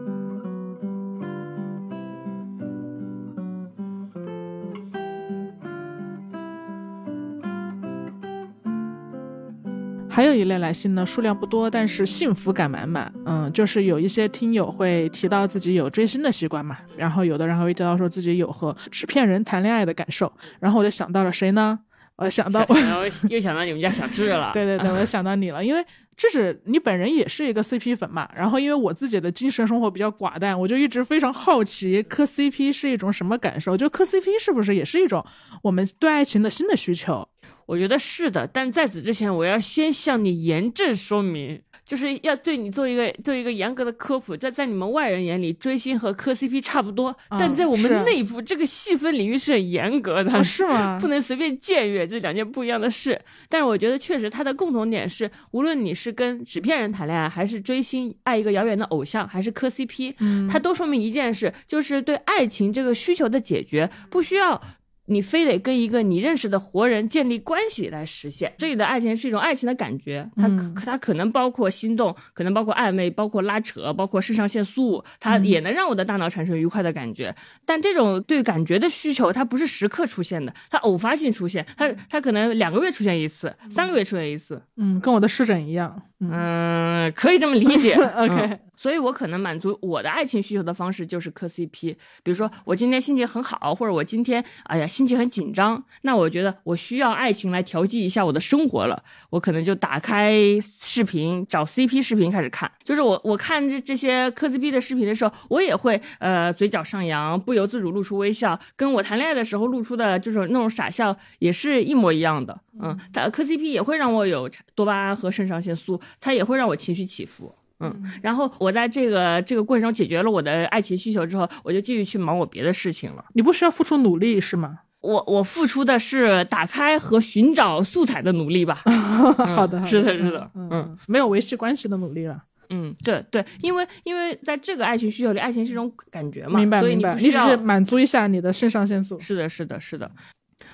还有一类来信呢，数量不多，但是幸福感满满。嗯，就是有一些听友会提到自己有追星的习惯嘛，然后有的人还会提到说自己有和纸片人谈恋爱的感受，然后我就想到了谁呢？我想到，然后又想到你们家小智了。对对对，我想到你了，因为这是你本人也是一个 CP 粉嘛。然后因为我自己的精神生活比较寡淡，我就一直非常好奇磕 CP 是一种什么感受，就磕 CP 是不是也是一种我们对爱情的新的需求？我觉得是的，但在此之前，我要先向你严正说明。就是要对你做一个做一个严格的科普，在在你们外人眼里，追星和磕 CP 差不多，但在我们内部，这个细分领域是很严格的，是吗？不能随便僭越，这两件不一样的事。但是我觉得，确实它的共同点是，无论你是跟纸片人谈恋爱，还是追星爱一个遥远的偶像，还是磕 CP，它都说明一件事，就是对爱情这个需求的解决，不需要。你非得跟一个你认识的活人建立关系来实现。这里的爱情是一种爱情的感觉，它可它可能包括心动，可能包括暧昧，包括拉扯，包括肾上腺素，它也能让我的大脑产生愉快的感觉。但这种对感觉的需求，它不是时刻出现的，它偶发性出现，它它可能两个月出现一次，三个月出现一次。嗯，跟我的湿疹一样。嗯，可以这么理解。OK。所以，我可能满足我的爱情需求的方式就是磕 CP。比如说，我今天心情很好，或者我今天哎呀心情很紧张，那我觉得我需要爱情来调剂一下我的生活了。我可能就打开视频找 CP 视频开始看。就是我我看这这些磕 CP 的视频的时候，我也会呃嘴角上扬，不由自主露出微笑，跟我谈恋爱的时候露出的就是那种傻笑也是一模一样的。嗯，打磕 CP 也会让我有多巴胺和肾上腺素，它也会让我情绪起伏。嗯，然后我在这个这个过程中解决了我的爱情需求之后，我就继续去忙我别的事情了。你不需要付出努力是吗？我我付出的是打开和寻找素材的努力吧。好的，是的，是的，嗯，没有维系关系的努力了。嗯，对对，因为因为在这个爱情需求里，爱情是一种感觉嘛，明白明白，你只是满足一下你的肾上腺素。是的，是的，是的。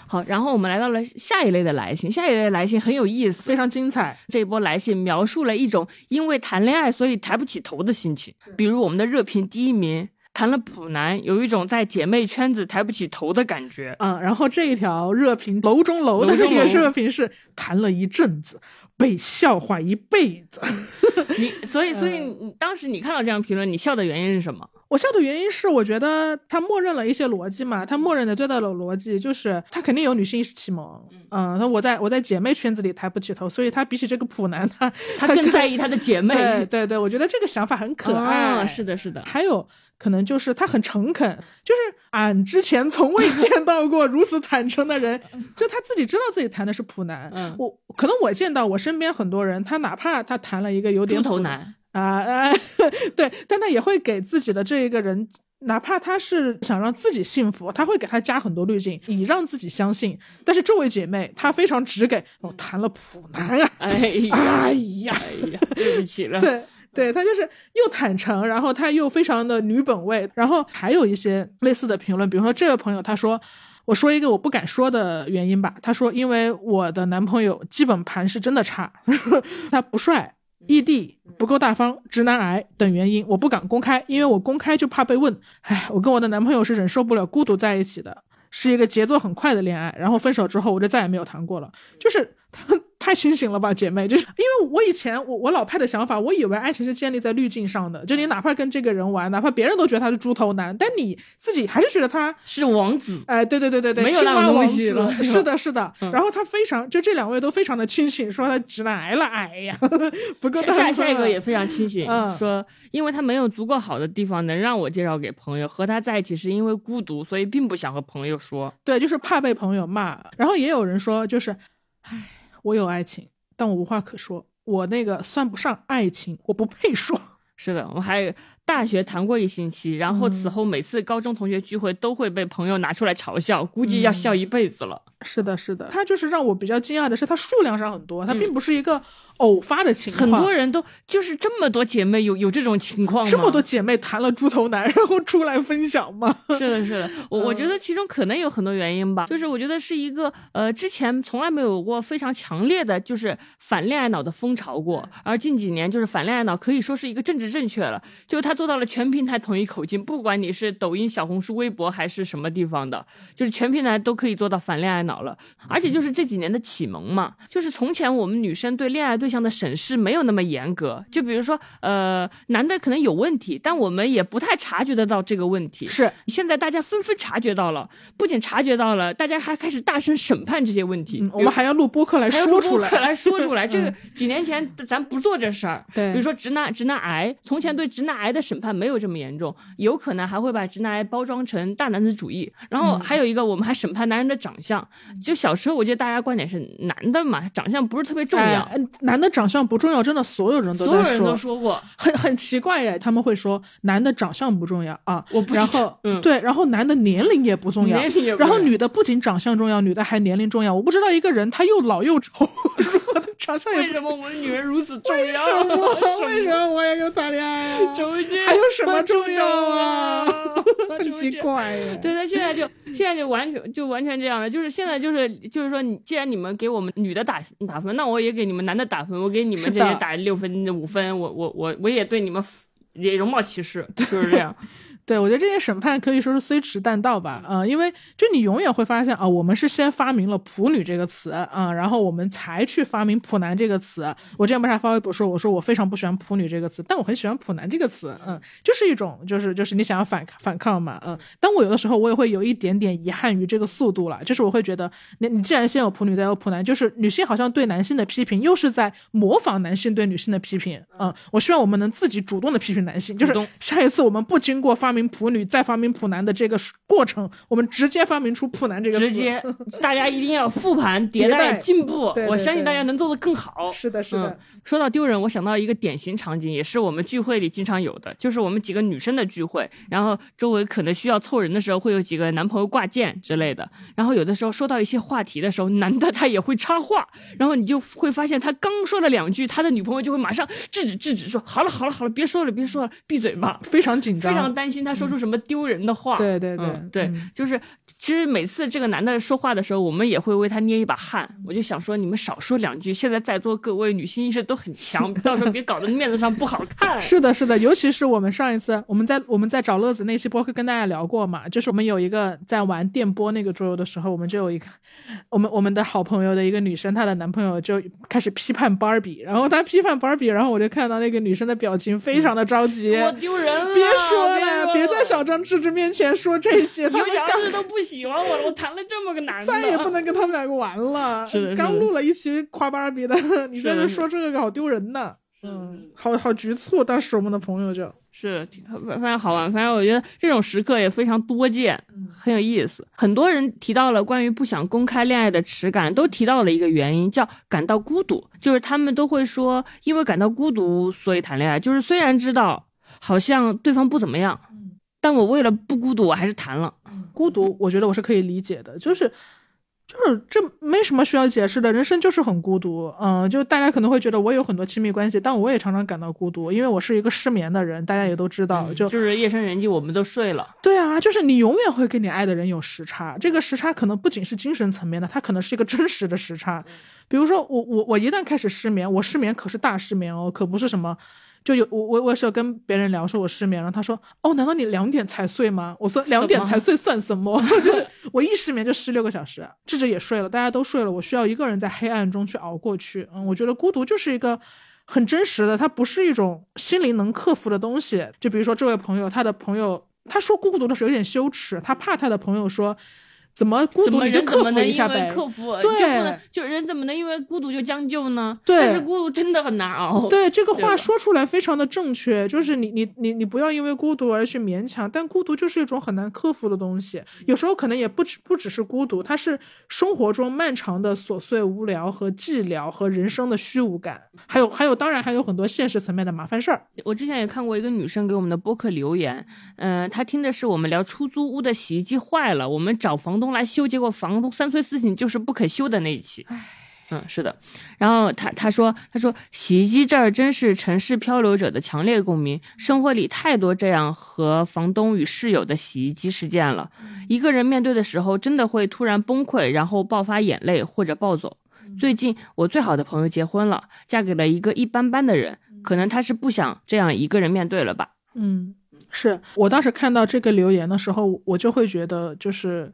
好，然后我们来到了下一类的来信，下一类来信很有意思，非常精彩。这一波来信描述了一种因为谈恋爱所以抬不起头的心情，比如我们的热评第一名谈了普男，有一种在姐妹圈子抬不起头的感觉。嗯，然后这一条热评楼中楼的那个热评是谈了一阵子。被笑话一辈子，你所以所以你当时你看到这样评论，你笑的原因是什么？我笑的原因是我觉得他默认了一些逻辑嘛，他默认的最大的逻辑就是他肯定有女性意识启蒙，嗯，他我在我在姐妹圈子里抬不起头，所以他比起这个普男，他 他更在意他的姐妹，对对对，我觉得这个想法很可爱，是的是的，还有。可能就是他很诚恳，就是俺之前从未见到过如此坦诚的人，就他自己知道自己谈的是普男。嗯我可能我见到我身边很多人，他哪怕他谈了一个有点猪头男啊，对，但他也会给自己的这一个人，哪怕他是想让自己幸福，他会给他加很多滤镜，以让自己相信。但是这位姐妹她非常直给，我谈了普男啊，哎呀，哎呀，哎呀，对不起了，对。对他就是又坦诚，然后他又非常的女本位，然后还有一些类似的评论，比如说这位朋友他说，我说一个我不敢说的原因吧，他说因为我的男朋友基本盘是真的差，他不帅，异地不够大方、直男癌等原因，我不敢公开，因为我公开就怕被问。唉，我跟我的男朋友是忍受不了孤独在一起的，是一个节奏很快的恋爱。然后分手之后，我就再也没有谈过了。就是太清醒了吧，姐妹！就是 因为我以前我我老派的想法，我以为爱情是建立在滤镜上的，就你哪怕跟这个人玩，哪怕别人都觉得他是猪头男，但你自己还是觉得他是王子。哎，对对对对对，没有那种东西了。是的，是的。然后他非常，就这两位都非常的清醒，说他直男癌了。哎呀，不够。下下一个也非常清醒，说因为他没有足够好的地方能让我介绍给朋友，和他在一起是因为孤独，所以并不想和朋友说。对，就是怕被朋友骂。然后也有人说，就是，唉。我有爱情，但我无话可说。我那个算不上爱情，我不配说。是的，我还大学谈过一星期，然后此后每次高中同学聚会都会被朋友拿出来嘲笑，估计要笑一辈子了。是的，是的，他就是让我比较惊讶的是，他数量上很多，他并不是一个偶发的情况。很多人都就是这么多姐妹有有这种情况吗？这么多姐妹谈了猪头男，然后出来分享吗？是的，是的，我我觉得其中可能有很多原因吧，就是我觉得是一个呃，之前从来没有过非常强烈的就是反恋爱脑的风潮过，而近几年就是反恋爱脑可以说是一个政治正确了，就是他做到了全平台统一口径，不管你是抖音、小红书、微博还是什么地方的，就是全平台都可以做到反恋爱脑了，而且就是这几年的启蒙嘛，就是从前我们女生对恋爱对象的审视没有那么严格，就比如说，呃，男的可能有问题，但我们也不太察觉得到这个问题。是，现在大家纷纷察觉到了，不仅察觉到了，大家还开始大声审判这些问题。我们还要录播客来说出来，来说出来。这个 几年前咱不做这事儿，对，比如说直男直男癌，从前对直男癌的审判没有这么严重，有可能还会把直男癌包装成大男子主义。然后还有一个，我们还审判男人的长相，就小时候。我觉得大家观点是男的嘛，长相不是特别重要。男的长相不重要，真的所有人都所有人都说过，很很奇怪耶。他们会说男的长相不重要啊，我不。然后对，然后男的年龄也不重要，然后女的不仅长相重要，女的还年龄重要。我不知道一个人他又老又丑，为什么我们女人如此重要？为什么？为什么我也要谈恋爱啊？还有什么重要啊？很奇怪耶。对他现在就现在就完全就完全这样了，就是现在就是就是。就是说，你既然你们给我们女的打打分，那我也给你们男的打分。我给你们这些打六分、五分，我我我我也对你们也容貌歧视，就是这样。对，我觉得这些审判可以说是虽迟但到吧，啊，因为就你永远会发现啊，我们是先发明了“普女”这个词啊，然后我们才去发明“普男”这个词。我之前不是还发微博说，我说我非常不喜欢“普女”这个词，但我很喜欢“普男”这个词，嗯，就是一种，就是就是你想要反反抗嘛，嗯，但我有的时候我也会有一点点遗憾于这个速度了，就是我会觉得，你你既然先有“普女”再有“普男”，就是女性好像对男性的批评又是在模仿男性对女性的批评，嗯，我希望我们能自己主动的批评男性，就是下一次我们不经过发明“普女”再发明普男的这个过程，我们直接发明出普男这个直接，大家一定要复盘迭代进步，我相信大家能做得更好。是的，是的。说到丢人，我想到一个典型场景，也是我们聚会里经常有的，就是我们几个女生的聚会，然后周围可能需要凑人的时候，会有几个男朋友挂件之类的。然后有的时候说到一些话题的时候，男的他也会插话，然后你就会发现他刚说了两句，他的女朋友就会马上制止制止，说好了好了好了，别说了别说了，闭嘴吧。非常紧张，非常担心他说出什么丢人的话。对对对对，就是其实每次这个男的说话的时候，我们也会为他捏一把汗。我就想说，你们少说两句。现在在座各位女性意识都很强，到时候别搞得面子上不好看。是的，是的，尤其是我们上一次我们在我们在找乐子那期播客跟大家聊过嘛，就是我们有一个在玩电波那个桌游的时候，我们就有一个我们 我们的好朋友的一个女生，她的男朋友就开始批判芭比，然后他批判芭比，然后我就看到那个女生的表情非常的着急，我丢人了，别说了，别在小张智之面前。说这些，他们当时都不喜欢我了。我谈了这么个男的，再也不能跟他们两个玩了。是的，刚录了一期夸芭比的，你在这说这个，好丢人呐。嗯，好好局促。当时我们的朋友就是非常好玩。反正我觉得这种时刻也非常多见，很有意思。很多人提到了关于不想公开恋爱的耻感，都提到了一个原因，叫感到孤独。就是他们都会说，因为感到孤独，所以谈恋爱。就是虽然知道好像对方不怎么样。但我为了不孤独，我还是谈了。孤独，我觉得我是可以理解的。就是就是这没什么需要解释的，人生就是很孤独。嗯，就大家可能会觉得我有很多亲密关系，但我也常常感到孤独，因为我是一个失眠的人，大家也都知道。就就是夜深人静，我们都睡了。对啊，就是你永远会跟你爱的人有时差，这个时差可能不仅是精神层面的，它可能是一个真实的时差。比如说我我我一旦开始失眠，我失眠可是大失眠哦，可不是什么。就有我我我是有跟别人聊说我失眠，然后他说哦，难道你两点才睡吗？我说两点才睡算什么？就是 我一失眠就十六个小时，智智也睡了，大家都睡了，我需要一个人在黑暗中去熬过去。嗯，我觉得孤独就是一个很真实的，它不是一种心灵能克服的东西。就比如说这位朋友，他的朋友他说孤独的时候有点羞耻，他怕他的朋友说。怎么孤独你就克服一下呗？克服对，就人怎么能因为孤独就将就呢？对，但是孤独真的很难熬。对，这个话说出来非常的正确，就是你你你你不要因为孤独而去勉强，但孤独就是一种很难克服的东西。有时候可能也不只不只是孤独，它是生活中漫长的琐碎无聊和寂寥和人生的虚无感，还有还有当然还有很多现实层面的麻烦事儿。我之前也看过一个女生给我们的播客留言，嗯，她听的是我们聊出租屋的洗衣机坏了，我们找房东。来修，结果房东三催四请，就是不肯修的那一期。嗯，是的。然后他他说他说洗衣机这儿真是城市漂流者的强烈共鸣，生活里太多这样和房东与室友的洗衣机事件了。一个人面对的时候，真的会突然崩溃，然后爆发眼泪或者暴走。最近我最好的朋友结婚了，嫁给了一个一般般的人，可能他是不想这样一个人面对了吧。嗯，是我当时看到这个留言的时候，我就会觉得就是。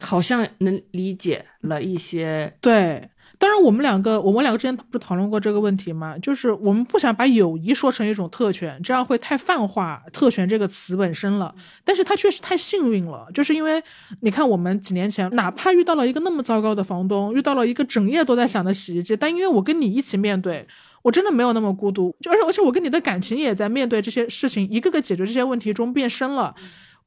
好像能理解了一些，对。当然，我们两个，我们两个之前不是讨论过这个问题吗？就是我们不想把友谊说成一种特权，这样会太泛化“特权”这个词本身了。但是他确实太幸运了，就是因为你看，我们几年前哪怕遇到了一个那么糟糕的房东，遇到了一个整夜都在响的洗衣机，但因为我跟你一起面对，我真的没有那么孤独。就而且而且，我跟你的感情也在面对这些事情，一个个解决这些问题中变深了。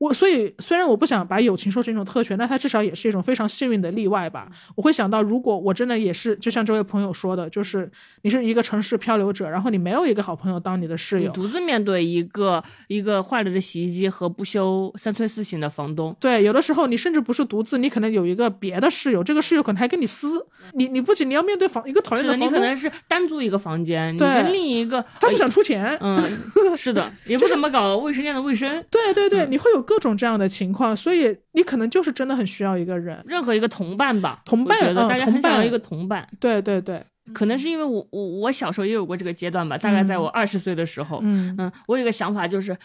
我所以虽然我不想把友情说成一种特权，但它至少也是一种非常幸运的例外吧。我会想到，如果我真的也是，就像这位朋友说的，就是你是一个城市漂流者，然后你没有一个好朋友当你的室友，独自面对一个一个坏了的洗衣机和不修三催四请的房东。对，有的时候你甚至不是独自，你可能有一个别的室友，这个室友可能还跟你撕。你你不仅你要面对房一个讨厌的房东，你可能是单租一个房间，你跟另一个他不想出钱，嗯，是的，也不怎么搞卫生间的卫生。对对对，你会有各种这样的情况，所以你可能就是真的很需要一个人，任何一个同伴吧，同伴，大家很想要一个同伴。对对对。可能是因为我我我小时候也有过这个阶段吧，大概在我二十岁的时候，嗯嗯，我有个想法就是，啊，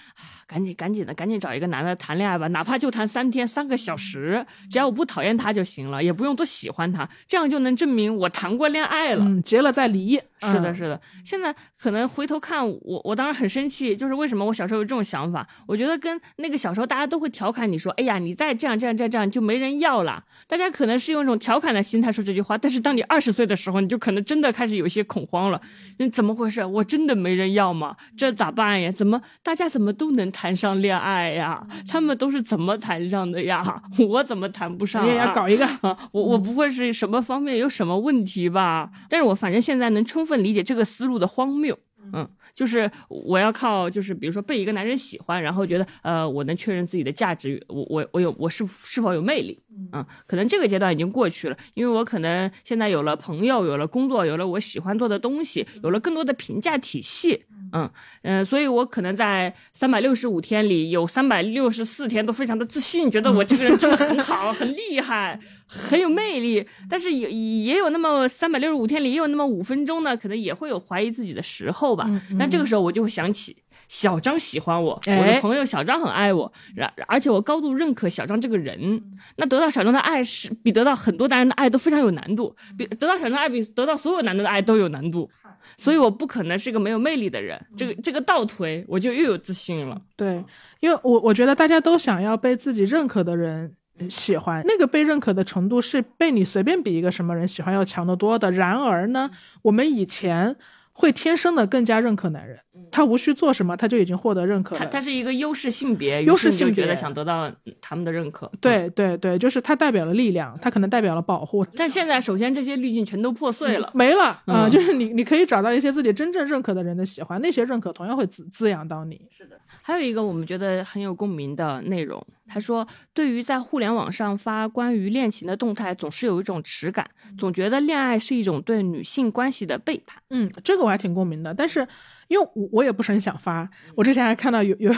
赶紧赶紧的，赶紧找一个男的谈恋爱吧，哪怕就谈三天三个小时，只要我不讨厌他就行了，也不用多喜欢他，这样就能证明我谈过恋爱了，结了再离。是的，是的。现在可能回头看我，我当时很生气，就是为什么我小时候有这种想法？我觉得跟那个小时候大家都会调侃你说，哎呀，你再这样这样这样这样就没人要了。大家可能是用一种调侃的心态说这句话，但是当你二十岁的时候，你就可能真的开始有些恐慌了。你怎么回事？我真的没人要吗？这咋办呀？怎么大家怎么都能谈上恋爱呀？他们都是怎么谈上的呀？我怎么谈不上？你也要搞一个啊？我我不会是什么方面有什么问题吧？但是我反正现在能充。分理解这个思路的荒谬，嗯，就是我要靠，就是比如说被一个男人喜欢，然后觉得，呃，我能确认自己的价值，我我我有我是是否有魅力，嗯，可能这个阶段已经过去了，因为我可能现在有了朋友，有了工作，有了我喜欢做的东西，有了更多的评价体系。嗯嗯，所以我可能在三百六十五天里有三百六十四天都非常的自信，觉得我这个人真的很好，很厉害，很有魅力。但是也也有那么三百六十五天里也有那么五分钟呢，可能也会有怀疑自己的时候吧。那这个时候我就会想起小张喜欢我，我的朋友小张很爱我，然而且我高度认可小张这个人。那得到小张的爱是比得到很多男人的爱都非常有难度，比得到小张爱比得到所有男的的爱都有难度。所以我不可能是个没有魅力的人，这个这个倒推，我就又有自信了。对，因为我我觉得大家都想要被自己认可的人喜欢，那个被认可的程度是被你随便比一个什么人喜欢要强得多的。然而呢，我们以前。会天生的更加认可男人，他无需做什么，他就已经获得认可了。他他是一个优势性别，优势性别觉得想得到他们的认可。嗯，对对对，就是他代表了力量，他可能代表了保护，但现在首先这些滤镜全都破碎了。没了啊、嗯就是你你可以找到一些自己真正认可的人的喜欢，那些认可同样会滋滋养到你。是的还有一个我们觉得很有共鸣的内容，他说，对于在互联网上发关于恋情的动态，总是有一种耻感，总觉得恋爱是一种对女性关系的背叛。嗯，这个我还挺共鸣的，但是因为我我也不是很想发，我之前还看到有有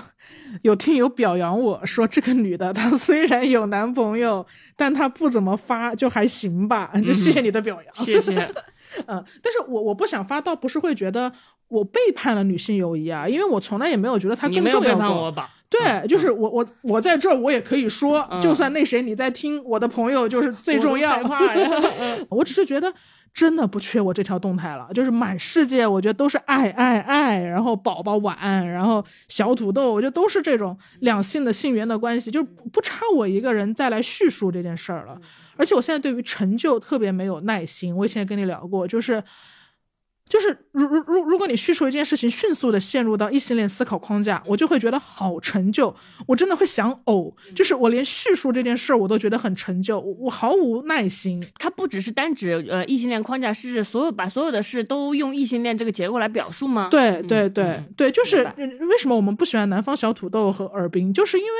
有听友表扬我说，这个女的她 虽然有男朋友，但她不怎么发，就还行吧，就谢谢你的表扬。谢谢。嗯，但是我我不想发，倒不是会觉得我背叛了女性友谊啊，因为我从来也没有觉得她你没有背更重要过。叛我吧？对，就是我我我在这儿，我也可以说，嗯就算那谁你在听，我的朋友就是最重要我。都害怕呀。嗯我只是觉得真的不缺我这条动态了，就是满世界我觉得都是爱爱爱，然后宝宝晚安，然后小土豆，我觉得都是这种两性的性缘的关系，就不差我一个人再来叙述这件事儿了。而且我现在对于成就特别没有耐心，我以前也跟你聊过，就是。就是如如如如果你叙述一件事情，迅速的陷入到异性恋思考框架，我就会觉得好成就，我真的会想呕。就是我连叙述这件事儿我都觉得很成就，我我毫无耐心。它不只是单指呃异性恋框架，是指所有把所有的事都用异性恋这个结构来表述吗？对对对、嗯对，就是为什么我们不喜欢南方小土豆和尔冰，就是因为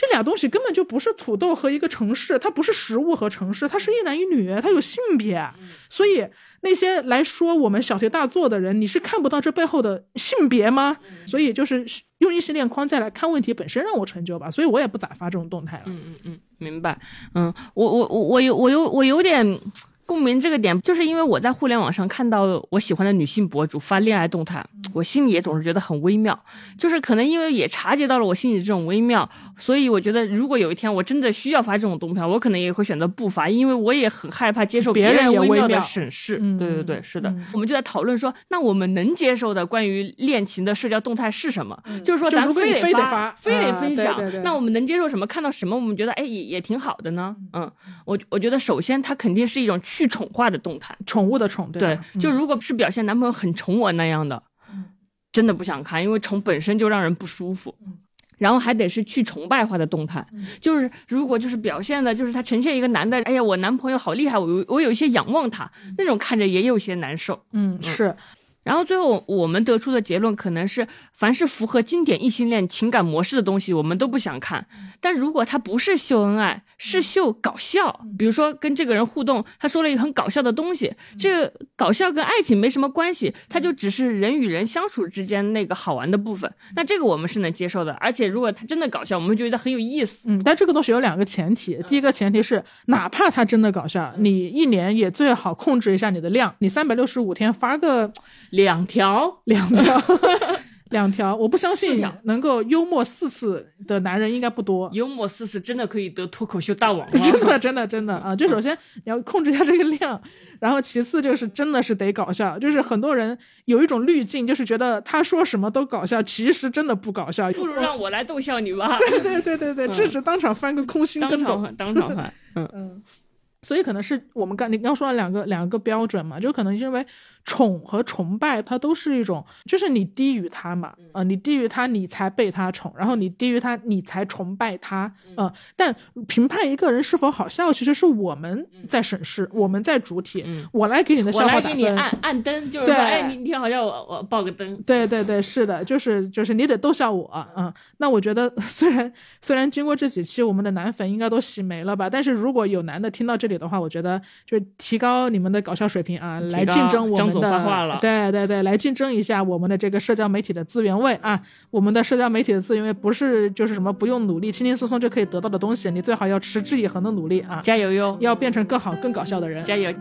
这俩东西根本就不是土豆和一个城市，它不是食物和城市，它是一男一女，它有性别，所以那些来说我们小题大做的人，你是看不到这背后的性别吗？所以就是用异性恋框架来看问题本身让我成就吧，所以我也不咋发这种动态了。嗯嗯嗯，明白。嗯，我我我我有我有我有点共鸣这个点，就是因为我在互联网上看到我喜欢的女性博主发恋爱动态，我心里也总是觉得很微妙。就是可能因为也察觉到了我心里这种微妙，所以我觉得如果有一天我真的需要发这种动态，我可能也会选择不发，因为我也很害怕接受别人人微妙的审视。嗯对对对，是的。嗯我们就在讨论说，那我们能接受的关于恋情的社交动态是什么？就是说，咱就如果你得非得发非得啊分享。对对对那我们能接受什么？看到什么，我们觉得哎也也挺好的呢？嗯，我我觉得首先它肯定是一种去宠化的动态。宠物的宠，对对，嗯就如果是表现男朋友很宠我那样的，真的不想看，因为宠本身就让人不舒服。然后还得是去崇拜化的动态，就是如果就是表现的，就是他呈现一个男的，哎呀，我男朋友好厉害，我有我有一些仰望他，那种看着也有些难受。嗯是然后最后我们得出的结论可能是，凡是符合经典异性恋情感模式的东西，我们都不想看。但如果他不是秀恩爱，是秀搞笑，比如说跟这个人互动，他说了一个很搞笑的东西，这个搞笑跟爱情没什么关系，他就只是人与人相处之间那个好玩的部分。那这个我们是能接受的。而且如果他真的搞笑，我们觉得很有意思。嗯，但这个东西有两个前提，第一个前提是，哪怕他真的搞笑，你一年也最好控制一下你的量，你三百六十五天发个两条，两条，两条，我不相信能够幽默四次的男人应该不多。幽默四次真的可以得脱口秀大王吗真？的，真的，真的啊！就首先你要控制一下这个量，然后其次就是真的是得搞笑，就是很多人有一种滤镜，就是觉得他说什么都搞笑，其实真的不搞笑。不如让我来逗笑你吧。对对对对对，制止当场翻个空心跟斗。当场翻，当场翻。嗯。嗯，所以可能是我们刚你刚说的两个两个标准嘛，就可能因为宠和崇拜，它都是一种，就是你低于他嘛，呃，你低于他，你才被他宠，然后你低于他，你才崇拜他，呃，但评判一个人是否好笑，其实是我们在审视，我们在主体，嗯我来给你的笑话打分。我来给你按按灯，就是对说，哎，你你挺好笑，我我爆个灯。对对对，是的，就是就是你得逗笑我，嗯，那我觉得 虽然虽然经过这几期我们的男粉应该都洗没了吧，但是如果有男的听到这里的话，我觉得就是提高你们的搞笑水平啊，来竞争我张发话了对对对，来竞争一下我们的这个社交媒体的资源位啊，我们的社交媒体的资源位不是就是什么不用努力，轻轻松松就可以得到的东西，你最好要持之以恒的努力啊，加油哟！要变成更好更搞笑的人。加油！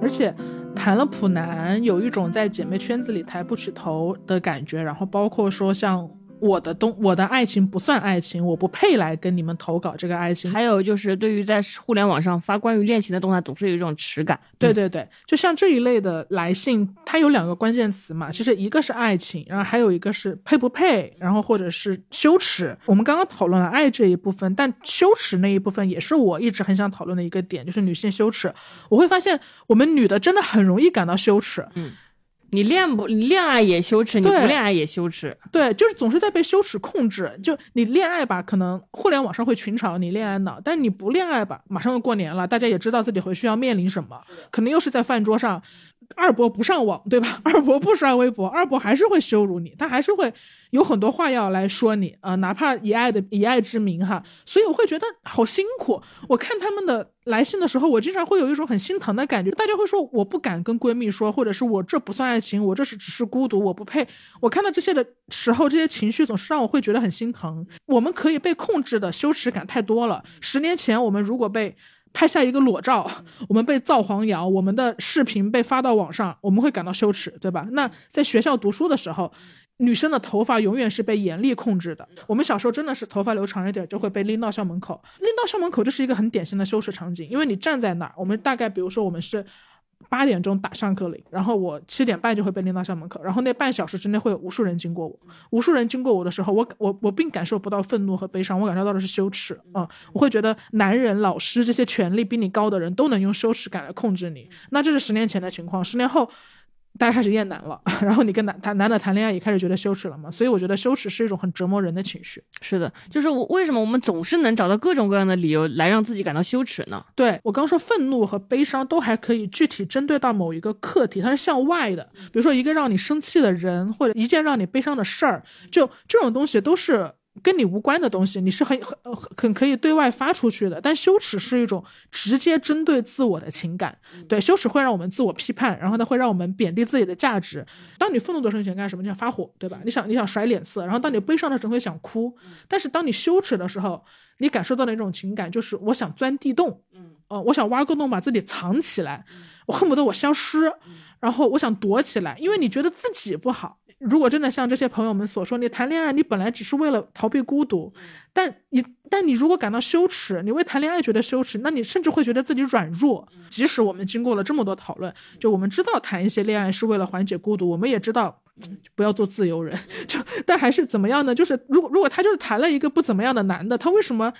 而且谈了普男，有一种在姐妹圈子里抬不起头的感觉。然后包括说像我的东我的爱情不算爱情，我不配来跟你们投稿这个爱情。还有就是，对于在互联网上发关于恋情的动态，总是有一种耻感。对对对，就像这一类的来信，它有两个关键词嘛，其实一个是爱情，然后还有一个是配不配，然后或者是羞耻。我们刚刚讨论了爱这一部分，但羞耻那一部分也是我一直很想讨论的一个点，就是女性羞耻。我会发现我们女的真的很容易感到羞耻，你恋不，你恋爱也羞耻，你不恋爱也羞耻。对，就是总是在被羞耻控制。就你恋爱吧，可能互联网上会群嘲你恋爱脑，但你不恋爱吧，马上要过年了，大家也知道自己回去要面临什么，可能又是在饭桌上，二伯不上网，对吧？二伯不刷微博，二伯还是会羞辱你，他还是会有很多话要来说你啊、呃哪怕以爱的以爱之名哈。所以我会觉得好辛苦。我看他们的来信的时候，我经常会有一种很心疼的感觉。大家会说我不敢跟闺蜜说，或者是我这不算爱情，我这是只是孤独，我不配。我看到这些的时候，这些情绪总是让我会觉得很心疼。我们可以被控制的羞耻感太多了。十年前我们如果被拍下一个裸照，我们被造黄谣，我们的视频被发到网上，我们会感到羞耻，对吧？那在学校读书的时候，女生的头发永远是被严厉控制的。我们小时候真的是头发留长一点就会被拎到校门口，拎到校门口就是一个很典型的羞耻场景，因为你站在那儿，我们大概比如说我们是。八点钟打上课铃，然后我七点半就会被拎到校门口，然后那半小时之内会有无数人经过我，无数人经过我的时候，我我我并感受不到愤怒和悲伤，我感受到的是羞耻啊、嗯我会觉得男人、老师这些权力比你高的人都能用羞耻感来控制你，那这是十年前的情况，十年后。大家开始厌男了，然后你跟男谈男的谈恋爱也开始觉得羞耻了嘛，所以我觉得羞耻是一种很折磨人的情绪。是的，就是我为什么我们总是能找到各种各样的理由来让自己感到羞耻呢？对我刚说愤怒和悲伤都还可以具体针对到某一个课题，它是向外的，比如说一个让你生气的人，或者一件让你悲伤的事儿，就这种东西都是跟你无关的东西，你是很很呃很可以对外发出去的。但羞耻是一种直接针对自我的情感，对，羞耻会让我们自我批判，然后呢会让我们贬低自己的价值。当你愤怒的时候，你想干什么？你想发火，对吧？你想你想甩脸色，然后当你悲伤的时候会想哭，但是当你羞耻的时候，你感受到的一种情感就是我想钻地洞，嗯，呃，我想挖个洞把自己藏起来，我恨不得我消失，然后我想躲起来，因为你觉得自己不好。如果真的像这些朋友们所说，你谈恋爱你本来只是为了逃避孤独，但你但你如果感到羞耻，你为谈恋爱觉得羞耻，那你甚至会觉得自己软弱。即使我们经过了这么多讨论，就我们知道谈一些恋爱是为了缓解孤独，我们也知道。不要做自由人，就但还是怎么样呢？就是如果如果他就是谈了一个不怎么样的男的，他为什么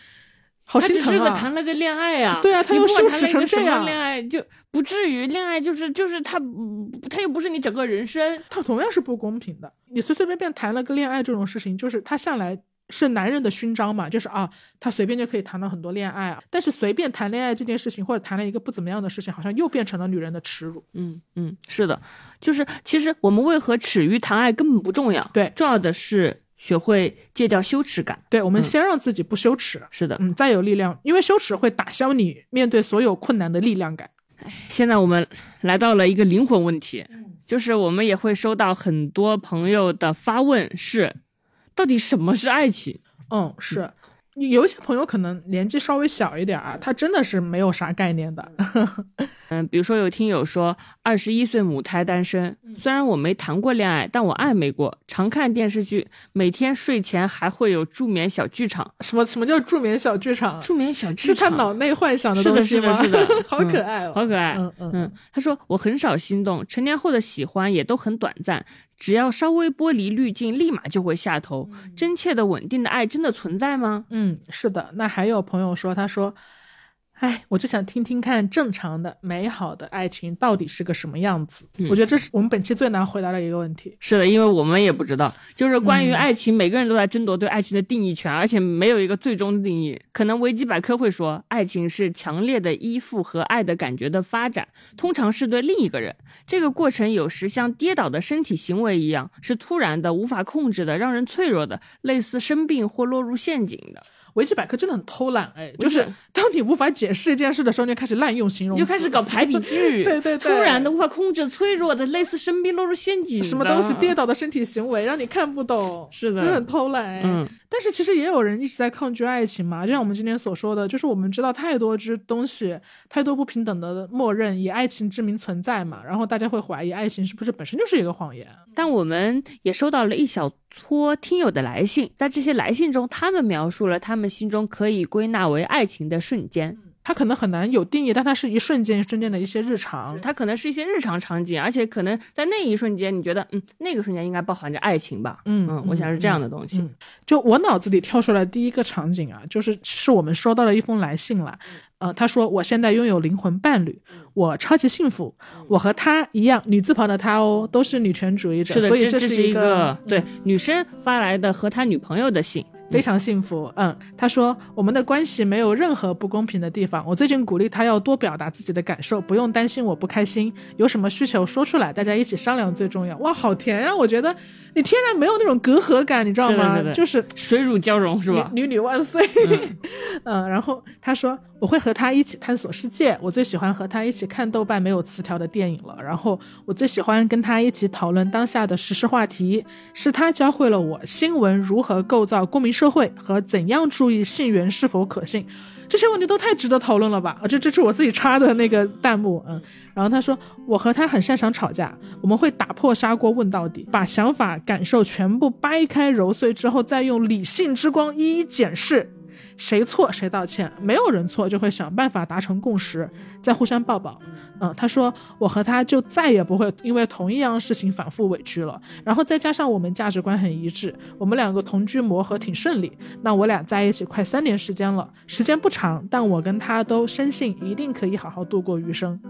好他只是个？谈了个恋爱啊，对啊他又羞耻谈了一个什么成这样恋爱就不至于恋爱就是就是他他又不是你整个人生，他同样是不公平的。你随随便便谈了个恋爱这种事情，就是他向来是男人的勋章嘛，就是啊，他随便就可以谈到很多恋爱啊。但是随便谈恋爱这件事情，或者谈了一个不怎么样的事情，好像又变成了女人的耻辱。嗯嗯，是的，就是其实我们为何耻于谈爱根本不重要，对重要的是学会戒掉羞耻感。对，我们先让自己不羞耻，是的，嗯，再有力量，因为羞耻会打消你面对所有困难的力量感。现在我们来到了一个灵魂问题，就是我们也会收到很多朋友的发问是，到底什么是爱情？嗯，是。有一些朋友可能年纪稍微小一点啊，他真的是没有啥概念的。嗯，比如说有听友说，二十一岁母胎单身，虽然我没谈过恋爱，但我暧昧过，常看电视剧，每天睡前还会有助眠小剧场。什么什么叫助眠小剧场？助眠小剧场是他脑内幻想的是的东西吗？是的 是的好可爱哦，好可爱。嗯嗯嗯，他说我很少心动，成年后的喜欢也都很短暂，只要稍微剥离滤镜，立马就会下头。真切的稳定的爱真的存在吗？嗯，是的。那还有朋友说，他说，哎，我就想听听看正常的、美好的爱情到底是个什么样子。嗯我觉得这是我们本期最难回答的一个问题。是的，因为我们也不知道，就是关于嗯爱情，每个人都在争夺对爱情的定义权，而且没有一个最终定义。可能维基百科会说，爱情是强烈的依附和爱的感觉的发展，通常是对另一个人。这个过程有时像跌倒的身体行为一样，是突然的、无法控制的、让人脆弱的，类似生病或落入陷阱的。维基百科真的很偷懒，哎，就是是当你无法解释一件事的时候，你就开始滥用形容词，就开始搞排比句，对对对。突然的、无法控制、脆弱的，类似生病落入陷阱什么东西跌倒的身体行为，让你看不懂，是的。就很偷懒。哎。嗯，但是其实也有人一直在抗拒爱情嘛，就像我们今天所说的，就是我们知道太多之东西，太多不平等的默认以爱情之名存在嘛，然后大家会怀疑爱情是不是本身就是一个谎言。但我们也收到了一小托听友的来信，在这些来信中，他们描述了他们心中可以归纳为爱情的瞬间。它可能很难有定义，但它是一瞬间一瞬间的一些日常。它可能是一些日常场景，而且可能在那一瞬间，你觉得，嗯，那个瞬间应该包含着爱情吧？嗯嗯，我想是这样的东西。就我脑子里跳出来第一个场景啊，就是是我们收到了一封来信了。呃，他说我现在拥有灵魂伴侣，我超级幸福，我和他一样，女字旁的他哦，都是女权主义者，是的，所以这是一个对女生发来的和他女朋友的信。非常幸福，嗯，他说我们的关系没有任何不公平的地方。我最近鼓励他要多表达自己的感受，不用担心我不开心，有什么需求说出来，大家一起商量最重要。哇，好甜呀！我觉得你天然没有那种隔阂感，你知道吗？就是水乳交融，是吧？女女万岁。嗯，然后他说我会和他一起探索世界，我最喜欢和他一起看豆瓣没有词条的电影了。然后我最喜欢跟他一起讨论当下的时事话题，是他教会了我新闻如何构造公民社社会和怎样注意信源是否可信，这些问题都太值得讨论了吧？啊，这这是我自己插的那个弹幕，嗯。然后他说我和他很擅长吵架，我们会打破砂锅问到底，把想法感受全部掰开揉碎之后，再用理性之光一一检视。谁错谁道歉，没有人错，就会想办法达成共识，再互相抱抱。嗯，他说我和他就再也不会因为同一样事情反复委屈了。然后再加上我们价值观很一致，我们两个同居磨合挺顺利。那我俩在一起快三年时间了，时间不长，但我跟他都深信一定可以好好度过余生。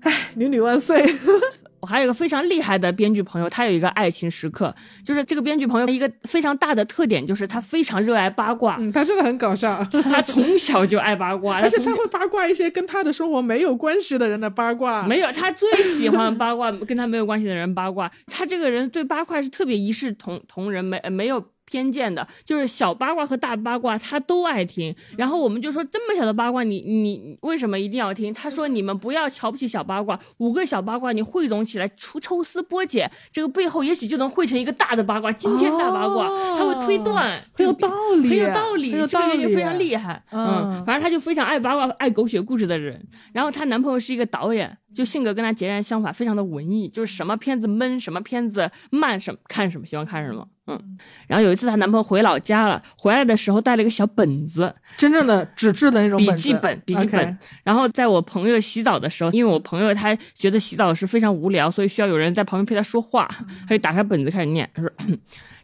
哎，女女万岁！我还有一个非常厉害的编剧朋友，他有一个爱情时刻，就是这个编剧朋友一个非常大的特点就是他非常热爱八卦，嗯，他真的很搞笑，他从小就爱八卦，而且他会八卦一些跟他的生活没有关系的人的八卦，没有，他最喜欢八卦跟他没有关系的人八卦，他这个人对八卦是特别一视同同仁，没没有。偏见的，就是小八卦和大八卦，他都爱听。然后我们就说，这么小的八卦，你你为什么一定要听？他说，你们不要瞧不起小八卦，五个小八卦你汇总起来，抽抽丝剥茧，这个背后也许就能汇成一个大的八卦，惊天大八卦。他会推断，很有道理，很有道理，这个就非常厉害。嗯，反正他就非常爱八卦、爱狗血故事的人。然后她男朋友是一个导演。就性格跟他截然相反，非常的文艺，就是什么片子闷，什么片子慢，什么看什么喜欢看什么，嗯。然后有一次她男朋友回老家了，回来的时候带了一个小本子，真正的纸质的那种笔记本，笔记本。然后在我朋友洗澡的时候，因为我朋友他觉得洗澡是非常无聊，所以需要有人在旁边陪他说话，他就打开本子开始念，他说。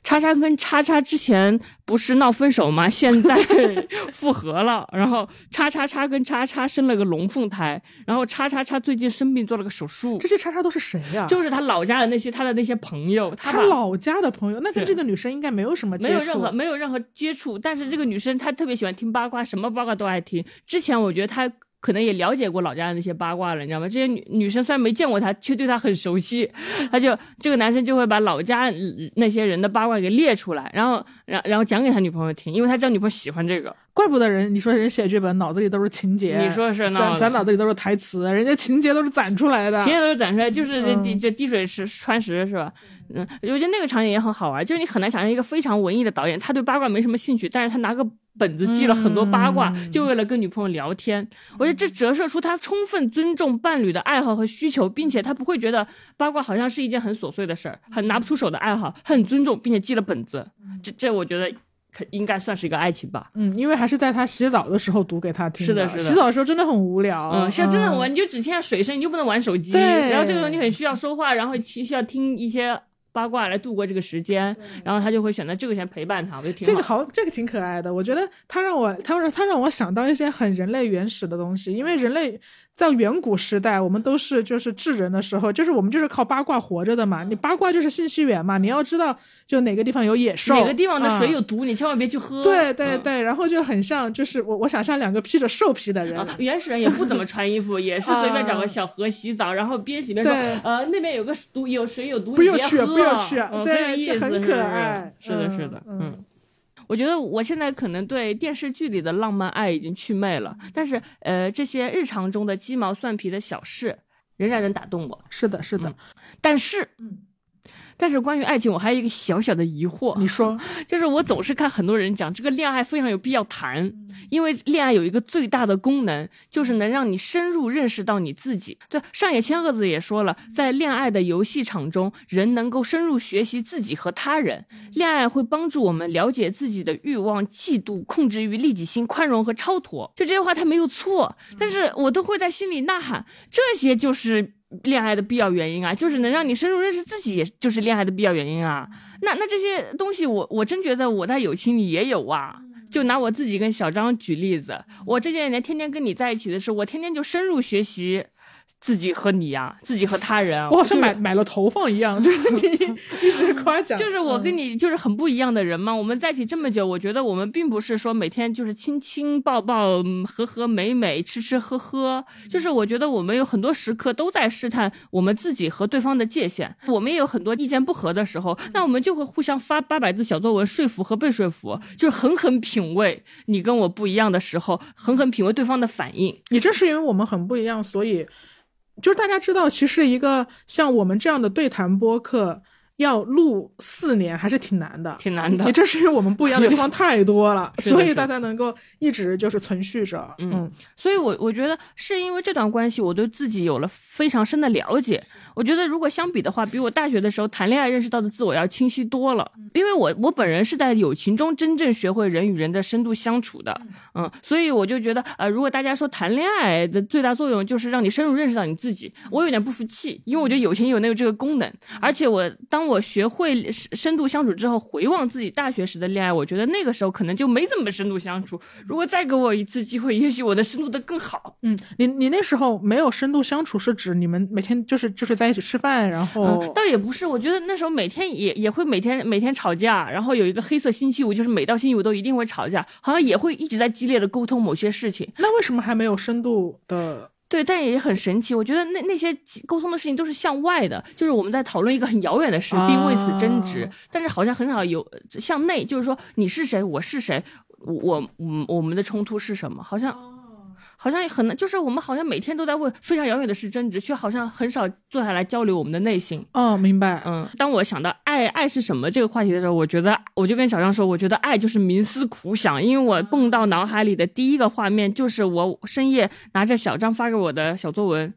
叉叉跟叉叉之前不是闹分手吗？现在 复合了。然后叉叉叉跟叉叉生了个龙凤胎。然后叉叉叉最近生病做了个手术。这些叉叉都是谁呀？就是他老家的那些他的那些朋友。他老家的朋友，那跟这个女生应该没有什么没有任何没有任何接触。但是这个女生她特别喜欢听八卦，什么八卦都爱听。之前我觉得她。可能也了解过老家的那些八卦了，你知道吗？这些女女生虽然没见过他，却对他很熟悉。他就这个男生就会把老家那些人的八卦给列出来，然后，然然后讲给他女朋友听，因为他知道女朋友喜欢这个。怪不得人，你说人写剧本脑子里都是情节，你说是？咱咱脑子里都是台词，人家情节都是攒出来的，情节都是攒出来，就是这滴这滴水石穿石是吧？嗯，我觉得那个场景也很好玩，就是你很难想象一个非常文艺的导演，他对八卦没什么兴趣，但是他拿个。本子记了很多八卦，就为了跟女朋友聊天。我觉得这折射出他充分尊重伴侣的爱好和需求，并且他不会觉得八卦好像是一件很琐碎的事儿，很拿不出手的爱好，很尊重，并且记了本子。这这，我觉得可应该算是一个爱情吧。嗯，因为还是在他洗澡的时候读给他听。是的，是的。洗澡的时候真的很无聊。嗯，是真的很无聊。你就只听见水声，你就不能玩手机。然后这个时候你很需要说话，然后需要听一些。八卦来度过这个时间，然后他就会选择这个先陪伴他，我觉得挺这个好，这个挺可爱的。我觉得他让我，他让他让我想到一些很人类原始的东西，因为人类。在远古时代，我们都是就是智人的时候，就是我们就是靠八卦活着的嘛。你八卦就是信息源嘛，你要知道就哪个地方有野兽，哪个地方的水有毒，你千万别去喝。对对对，然后就很像，就是我我想象两个披着兽皮的人，原始人也不怎么穿衣服，也是随便找个小河洗澡，然后边洗边说，呃，那边有个毒，有水有毒，不要去，不要去，对，就很可爱。是的，是的，嗯。我觉得我现在可能对电视剧里的浪漫爱已经祛魅了，但是呃，这些日常中的鸡毛蒜皮的小事仍然能打动我。是的，是的。但是，但是关于爱情，我还有一个小小的疑惑，你说，就是我总是看很多人讲这个恋爱非常有必要谈，因为恋爱有一个最大的功能，就是能让你深入认识到你自己。对，上野千鹤子也说了，在恋爱的游戏场中，人能够深入学习自己和他人。恋爱会帮助我们了解自己的欲望、嫉妒、控制欲、利己心、宽容和超脱。就这些话，他没有错，但是我都会在心里呐喊，这些就是。恋爱的必要原因啊，就是能让你深入认识自己，也就是恋爱的必要原因啊。那那这些东西，我我真觉得我在友情里也有啊。就拿我自己跟小张举例子，我这些年天天跟你在一起的时候，我天天就深入学习。自己和你呀、自己和他人啊，我好像就是买买了投放一样，就是你一直夸奖，就是我跟你就是很不一样的人嘛。我们在一起这么久，我觉得我们并不是说每天就是亲亲抱抱、嗯和和美美、吃吃喝喝，就是我觉得我们有很多时刻都在试探我们自己和对方的界限。我们也有很多意见不合的时候，那我们就会互相发八百字小作文说服和被说服，就是狠狠品味你跟我不一样的时候，狠狠品味对方的反应。也正是因为我们很不一样，所以就是大家知道，其实一个像我们这样的对谈播客要录四年还是挺难的，挺难的也正是因为我们不一样的地方 太多了，所以大家能够一直就是存续着。嗯，所以我，我觉得是因为这段关系，我对自己有了非常深的了解。我觉得如果相比的话，比我大学的时候谈恋爱认识到的自我要清晰多了。因为我我本人是在友情中真正学会人与人的深度相处的，嗯，所以我就觉得，呃，如果大家说谈恋爱的最大作用就是让你深入认识到你自己，我有点不服气，因为我觉得友情有那个这个功能，而且我当我学会深深度相处之后，回望自己大学时的恋爱，我觉得那个时候可能就没怎么深度相处。如果再给我一次机会，也许我的深度的更好。嗯，你你那时候没有深度相处，是指你们每天就是就是在一起吃饭，然后、嗯，倒也不是，我觉得那时候每天也也会每天每天吵架，然后有一个黑色星期五，就是每到星期五都一定会吵架，好像也会一直在激烈的沟通某些事情。那为什么还没有深度的？对，但也很神奇。我觉得那那些沟通的事情都是向外的，就是我们在讨论一个很遥远的事，并为此争执。啊但是好像很少有向内，就是说你是谁，我是谁，我我我们的冲突是什么？好像。好像很难，就是我们好像每天都在为非常遥远的事争执，却好像很少坐下来交流我们的内心。哦，明白。嗯，当我想到爱爱是什么这个话题的时候，我觉得我就跟小张说，我觉得爱就是冥思苦想，因为我蹦到脑海里的第一个画面就是我深夜拿着小张发给我的小作文，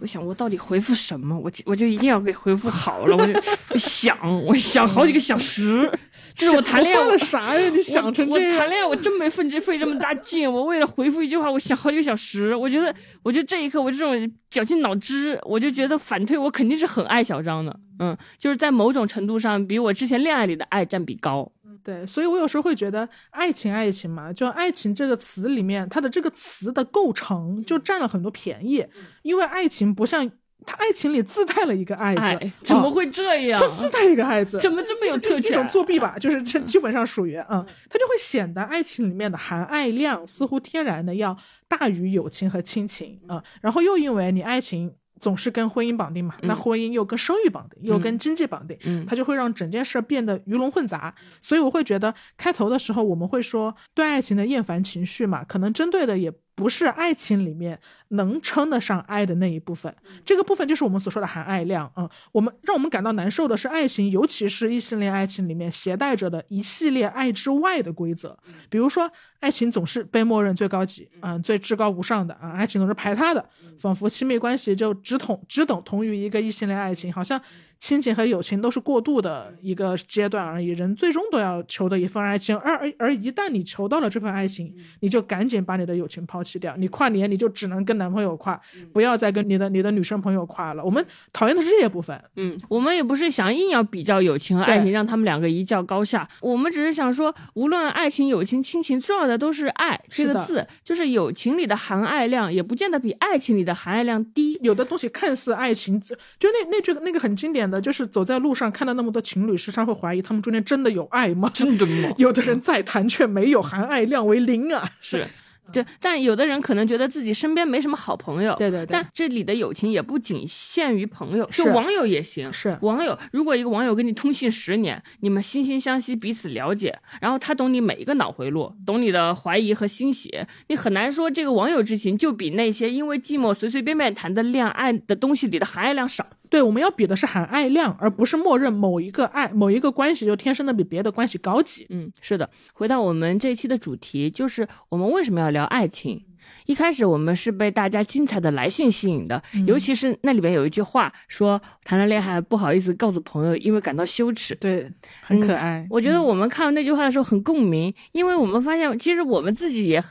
我想我到底回复什么，我就我就一定要给回复好了，我就想我想好几个小时，就是我谈恋爱我啥呀？你想成我这样？谈恋爱，我真没费这费这么大劲。我为了回复一句话，我想好几个小时。我觉得，我觉得这一刻，我这种绞尽脑汁，我就觉得反推，我肯定是很爱小张的。嗯，就是在某种程度上，比我之前恋爱里的爱占比高。对，所以我有时候会觉得，爱情，爱情嘛，就爱情这个词里面，它的这个词的构成就占了很多便宜，因为爱情不像它爱情里自带了一个爱字，哎，怎么哦会这样？它自带一个爱字？怎么这么有特一权？种作弊吧，就是这基本上属于嗯，它就会显得爱情里面的含爱量似乎天然的要大于友情和亲情啊、嗯，然后又因为你爱情。总是跟婚姻绑定嘛，那婚姻又跟生育绑定，又跟经济绑定，嗯。它就会让整件事变得鱼龙混杂。所以我会觉得开头的时候我们会说对爱情的厌烦情绪嘛，可能针对的也不是爱情里面能称得上爱的那一部分，这个部分就是我们所说的含爱量。嗯，我们让我们感到难受的是爱情，尤其是异性恋爱情里面携带着的一系列爱之外的规则，比如说爱情总是被默认最高级，嗯，最至高无上的啊，爱情总是排他的，仿佛亲密关系就只同只等同于一个异性恋爱情，好像亲情和友情都是过渡的一个阶段而已，人最终都要求得一份爱情，而而而一旦你求到了这份爱情，你就赶紧把你的友情抛弃掉，你跨年你就只能跟男朋友跨，不要再跟你的你的女生朋友跨了。我们讨厌的是这些部分，嗯，我们也不是想硬要比较友情和爱情，让他们两个一较高下。我们只是想说，无论爱情、友情、亲情，重要的都是爱这个字。就是友情里的含爱量，也不见得比爱情里的含爱量低。有的东西看似爱情，就那那句那个很经典的就是走在路上看到那么多情侣，时常会怀疑他们中间真的有爱吗？真的吗？有的人再谈却没有，含爱量为零啊！是。对，但有的人可能觉得自己身边没什么好朋友，对对对。但这里的友情也不仅限于朋友，就网友也行。是网友，如果一个网友跟你通信十年，你们惺惺相惜，彼此了解，然后他懂你每一个脑回路，懂你的怀疑和欣喜，你很难说这个网友之情就比那些因为寂寞随随便便谈的恋爱的东西里的含爱量少。对，我们要比的是含爱量，而不是默认某一个爱某一个关系就天生的比别的关系高级。嗯，是的。回到我们这一期的主题，就是我们为什么要聊爱情？一开始我们是被大家精彩的来信吸引的，尤其是那里边有一句话说谈了恋爱不好意思告诉朋友，因为感到羞耻。对，很可爱。我觉得我们看到那句话的时候很共鸣，因为我们发现其实我们自己也也。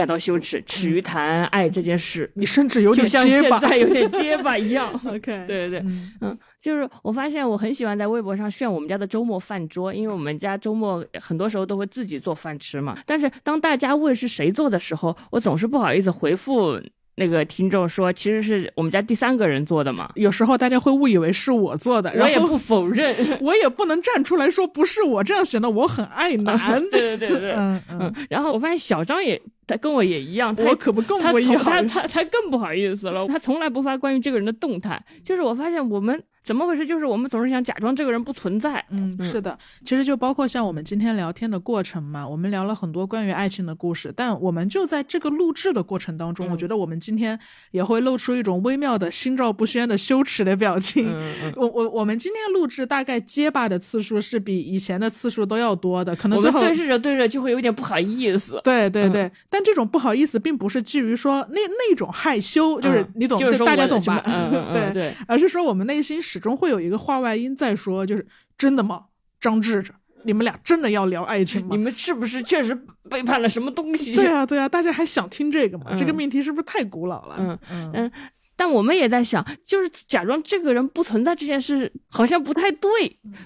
感到羞耻，耻于谈爱这件事。你甚至有点就像现在有点结巴一样。OK，对对对，嗯，就是我发现我很喜欢在微博上炫我们家的周末饭桌，因为我们家周末很多时候都会自己做饭吃嘛。但是当大家问是谁做的时候，我总是不好意思回复。那个听众说，其实是我们家第三个人做的嘛。有时候大家会误以为是我做的，我也不否认，我也不能站出来说不是我，这样显得我很爱男。对对对对，嗯嗯。然后我发现小张也，他跟我也一样，我可不更不意思，他他他更不好意思了，他从来不发关于这个人的动态。就是我发现我们。怎么回事？就是我们总是想假装这个人不存在。嗯，是的，其实就包括像我们今天聊天的过程嘛，我们聊了很多关于爱情的故事，但我们就在这个录制的过程当中，我觉得我们今天也会露出一种微妙的心照不宣的羞耻的表情。我我我们今天录制大概结巴的次数是比以前的次数都要多的，可能最后对视着对着就会有点不好意思。对对对，但这种不好意思并不是基于说那那种害羞，就是你懂，就是大家懂吧？对对，而是说我们内心始终会有一个话。外音在说，就是真的吗？张志志，你们俩真的要聊爱情吗？你们是不是确实背叛了什么东西？对啊，对啊，大家还想听这个吗？这个命题是不是太古老了？嗯嗯嗯。但我们也在想，就是假装这个人不存在这件事，好像不太对。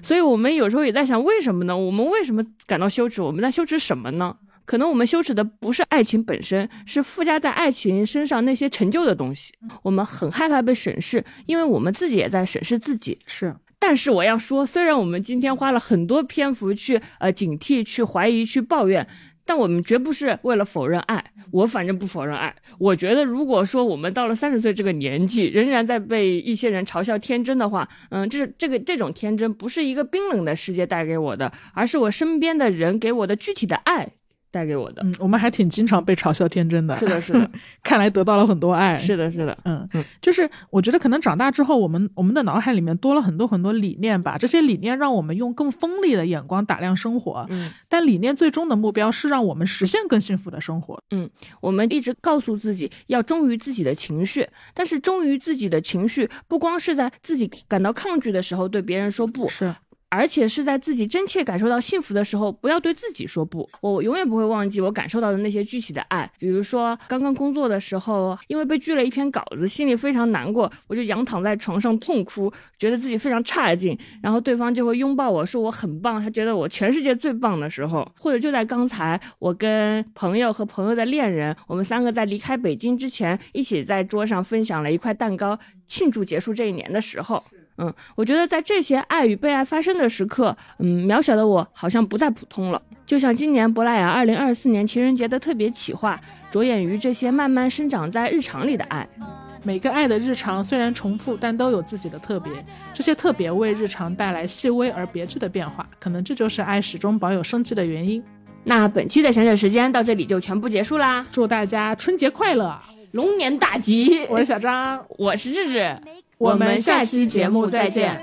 所以我们有时候也在想，为什么呢？我们为什么感到羞耻？我们在羞耻什么呢？可能我们羞耻的不是爱情本身，是附加在爱情身上那些陈旧的东西。我们很害怕被审视，因为我们自己也在审视自己。是，但是我要说，虽然我们今天花了很多篇幅去呃警惕、去怀疑、去抱怨，但我们绝不是为了否认爱。我反正不否认爱。我觉得，如果说我们到了三十岁这个年纪，仍然在被一些人嘲笑天真的话，嗯，这这个这种天真不是一个冰冷的世界带给我的，而是我身边的人给我的具体的爱。带给我的，嗯，我们还挺经常被嘲笑天真的，是的，是的，看来得到了很多爱，是的，是的，嗯嗯，就是我觉得可能长大之后，我们我们的脑海里面多了很多很多理念吧，这些理念让我们用更锋利的眼光打量生活，嗯，但理念最终的目标是让我们实现更幸福的生活，嗯，我们一直告诉自己要忠于自己的情绪，但是忠于自己的情绪，不光是在自己感到抗拒的时候对别人说不，是。而且是在自己真切感受到幸福的时候，不要对自己说不。我永远不会忘记我感受到的那些具体的爱。比如说，刚刚工作的时候，因为被拒了一篇稿子，心里非常难过，我就仰躺在床上痛哭，觉得自己非常差劲。然后对方就会拥抱我说我很棒，他觉得我全世界最棒的时候。或者就在刚才，我跟朋友和朋友的恋人，我们三个在离开北京之前，一起在桌上分享了一块蛋糕，庆祝结束这一年的时候。嗯，我觉得在这些爱与被爱发生的时刻，嗯，渺小的我好像不再普通了。就像今年珀莱雅二零二四年情人节的特别企划，着眼于这些慢慢生长在日常里的爱。每个爱的日常虽然重复，但都有自己的特别。这些特别为日常带来细微而别致的变化，可能这就是爱始终保有生机的原因。那本期的闲扯时间到这里就全部结束啦！祝大家春节快乐，龙年大吉！我是小张，我是智智，我们下期节目再见。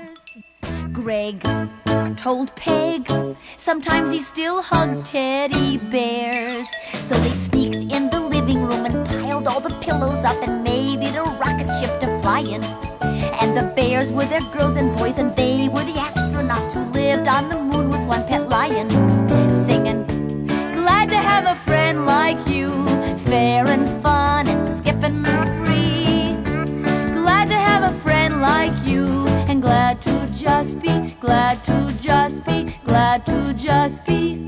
Greg told Peg sometimes he still hugged teddy bears. So they sneaked in the living room and piled all the pillows up and made it a rocket ship to fly in. And the bears were their girls and boys, and they were the astronauts who lived on the moon with one pet lion. Singing, glad to have a friend like you, fair and glad to just be, glad to just be.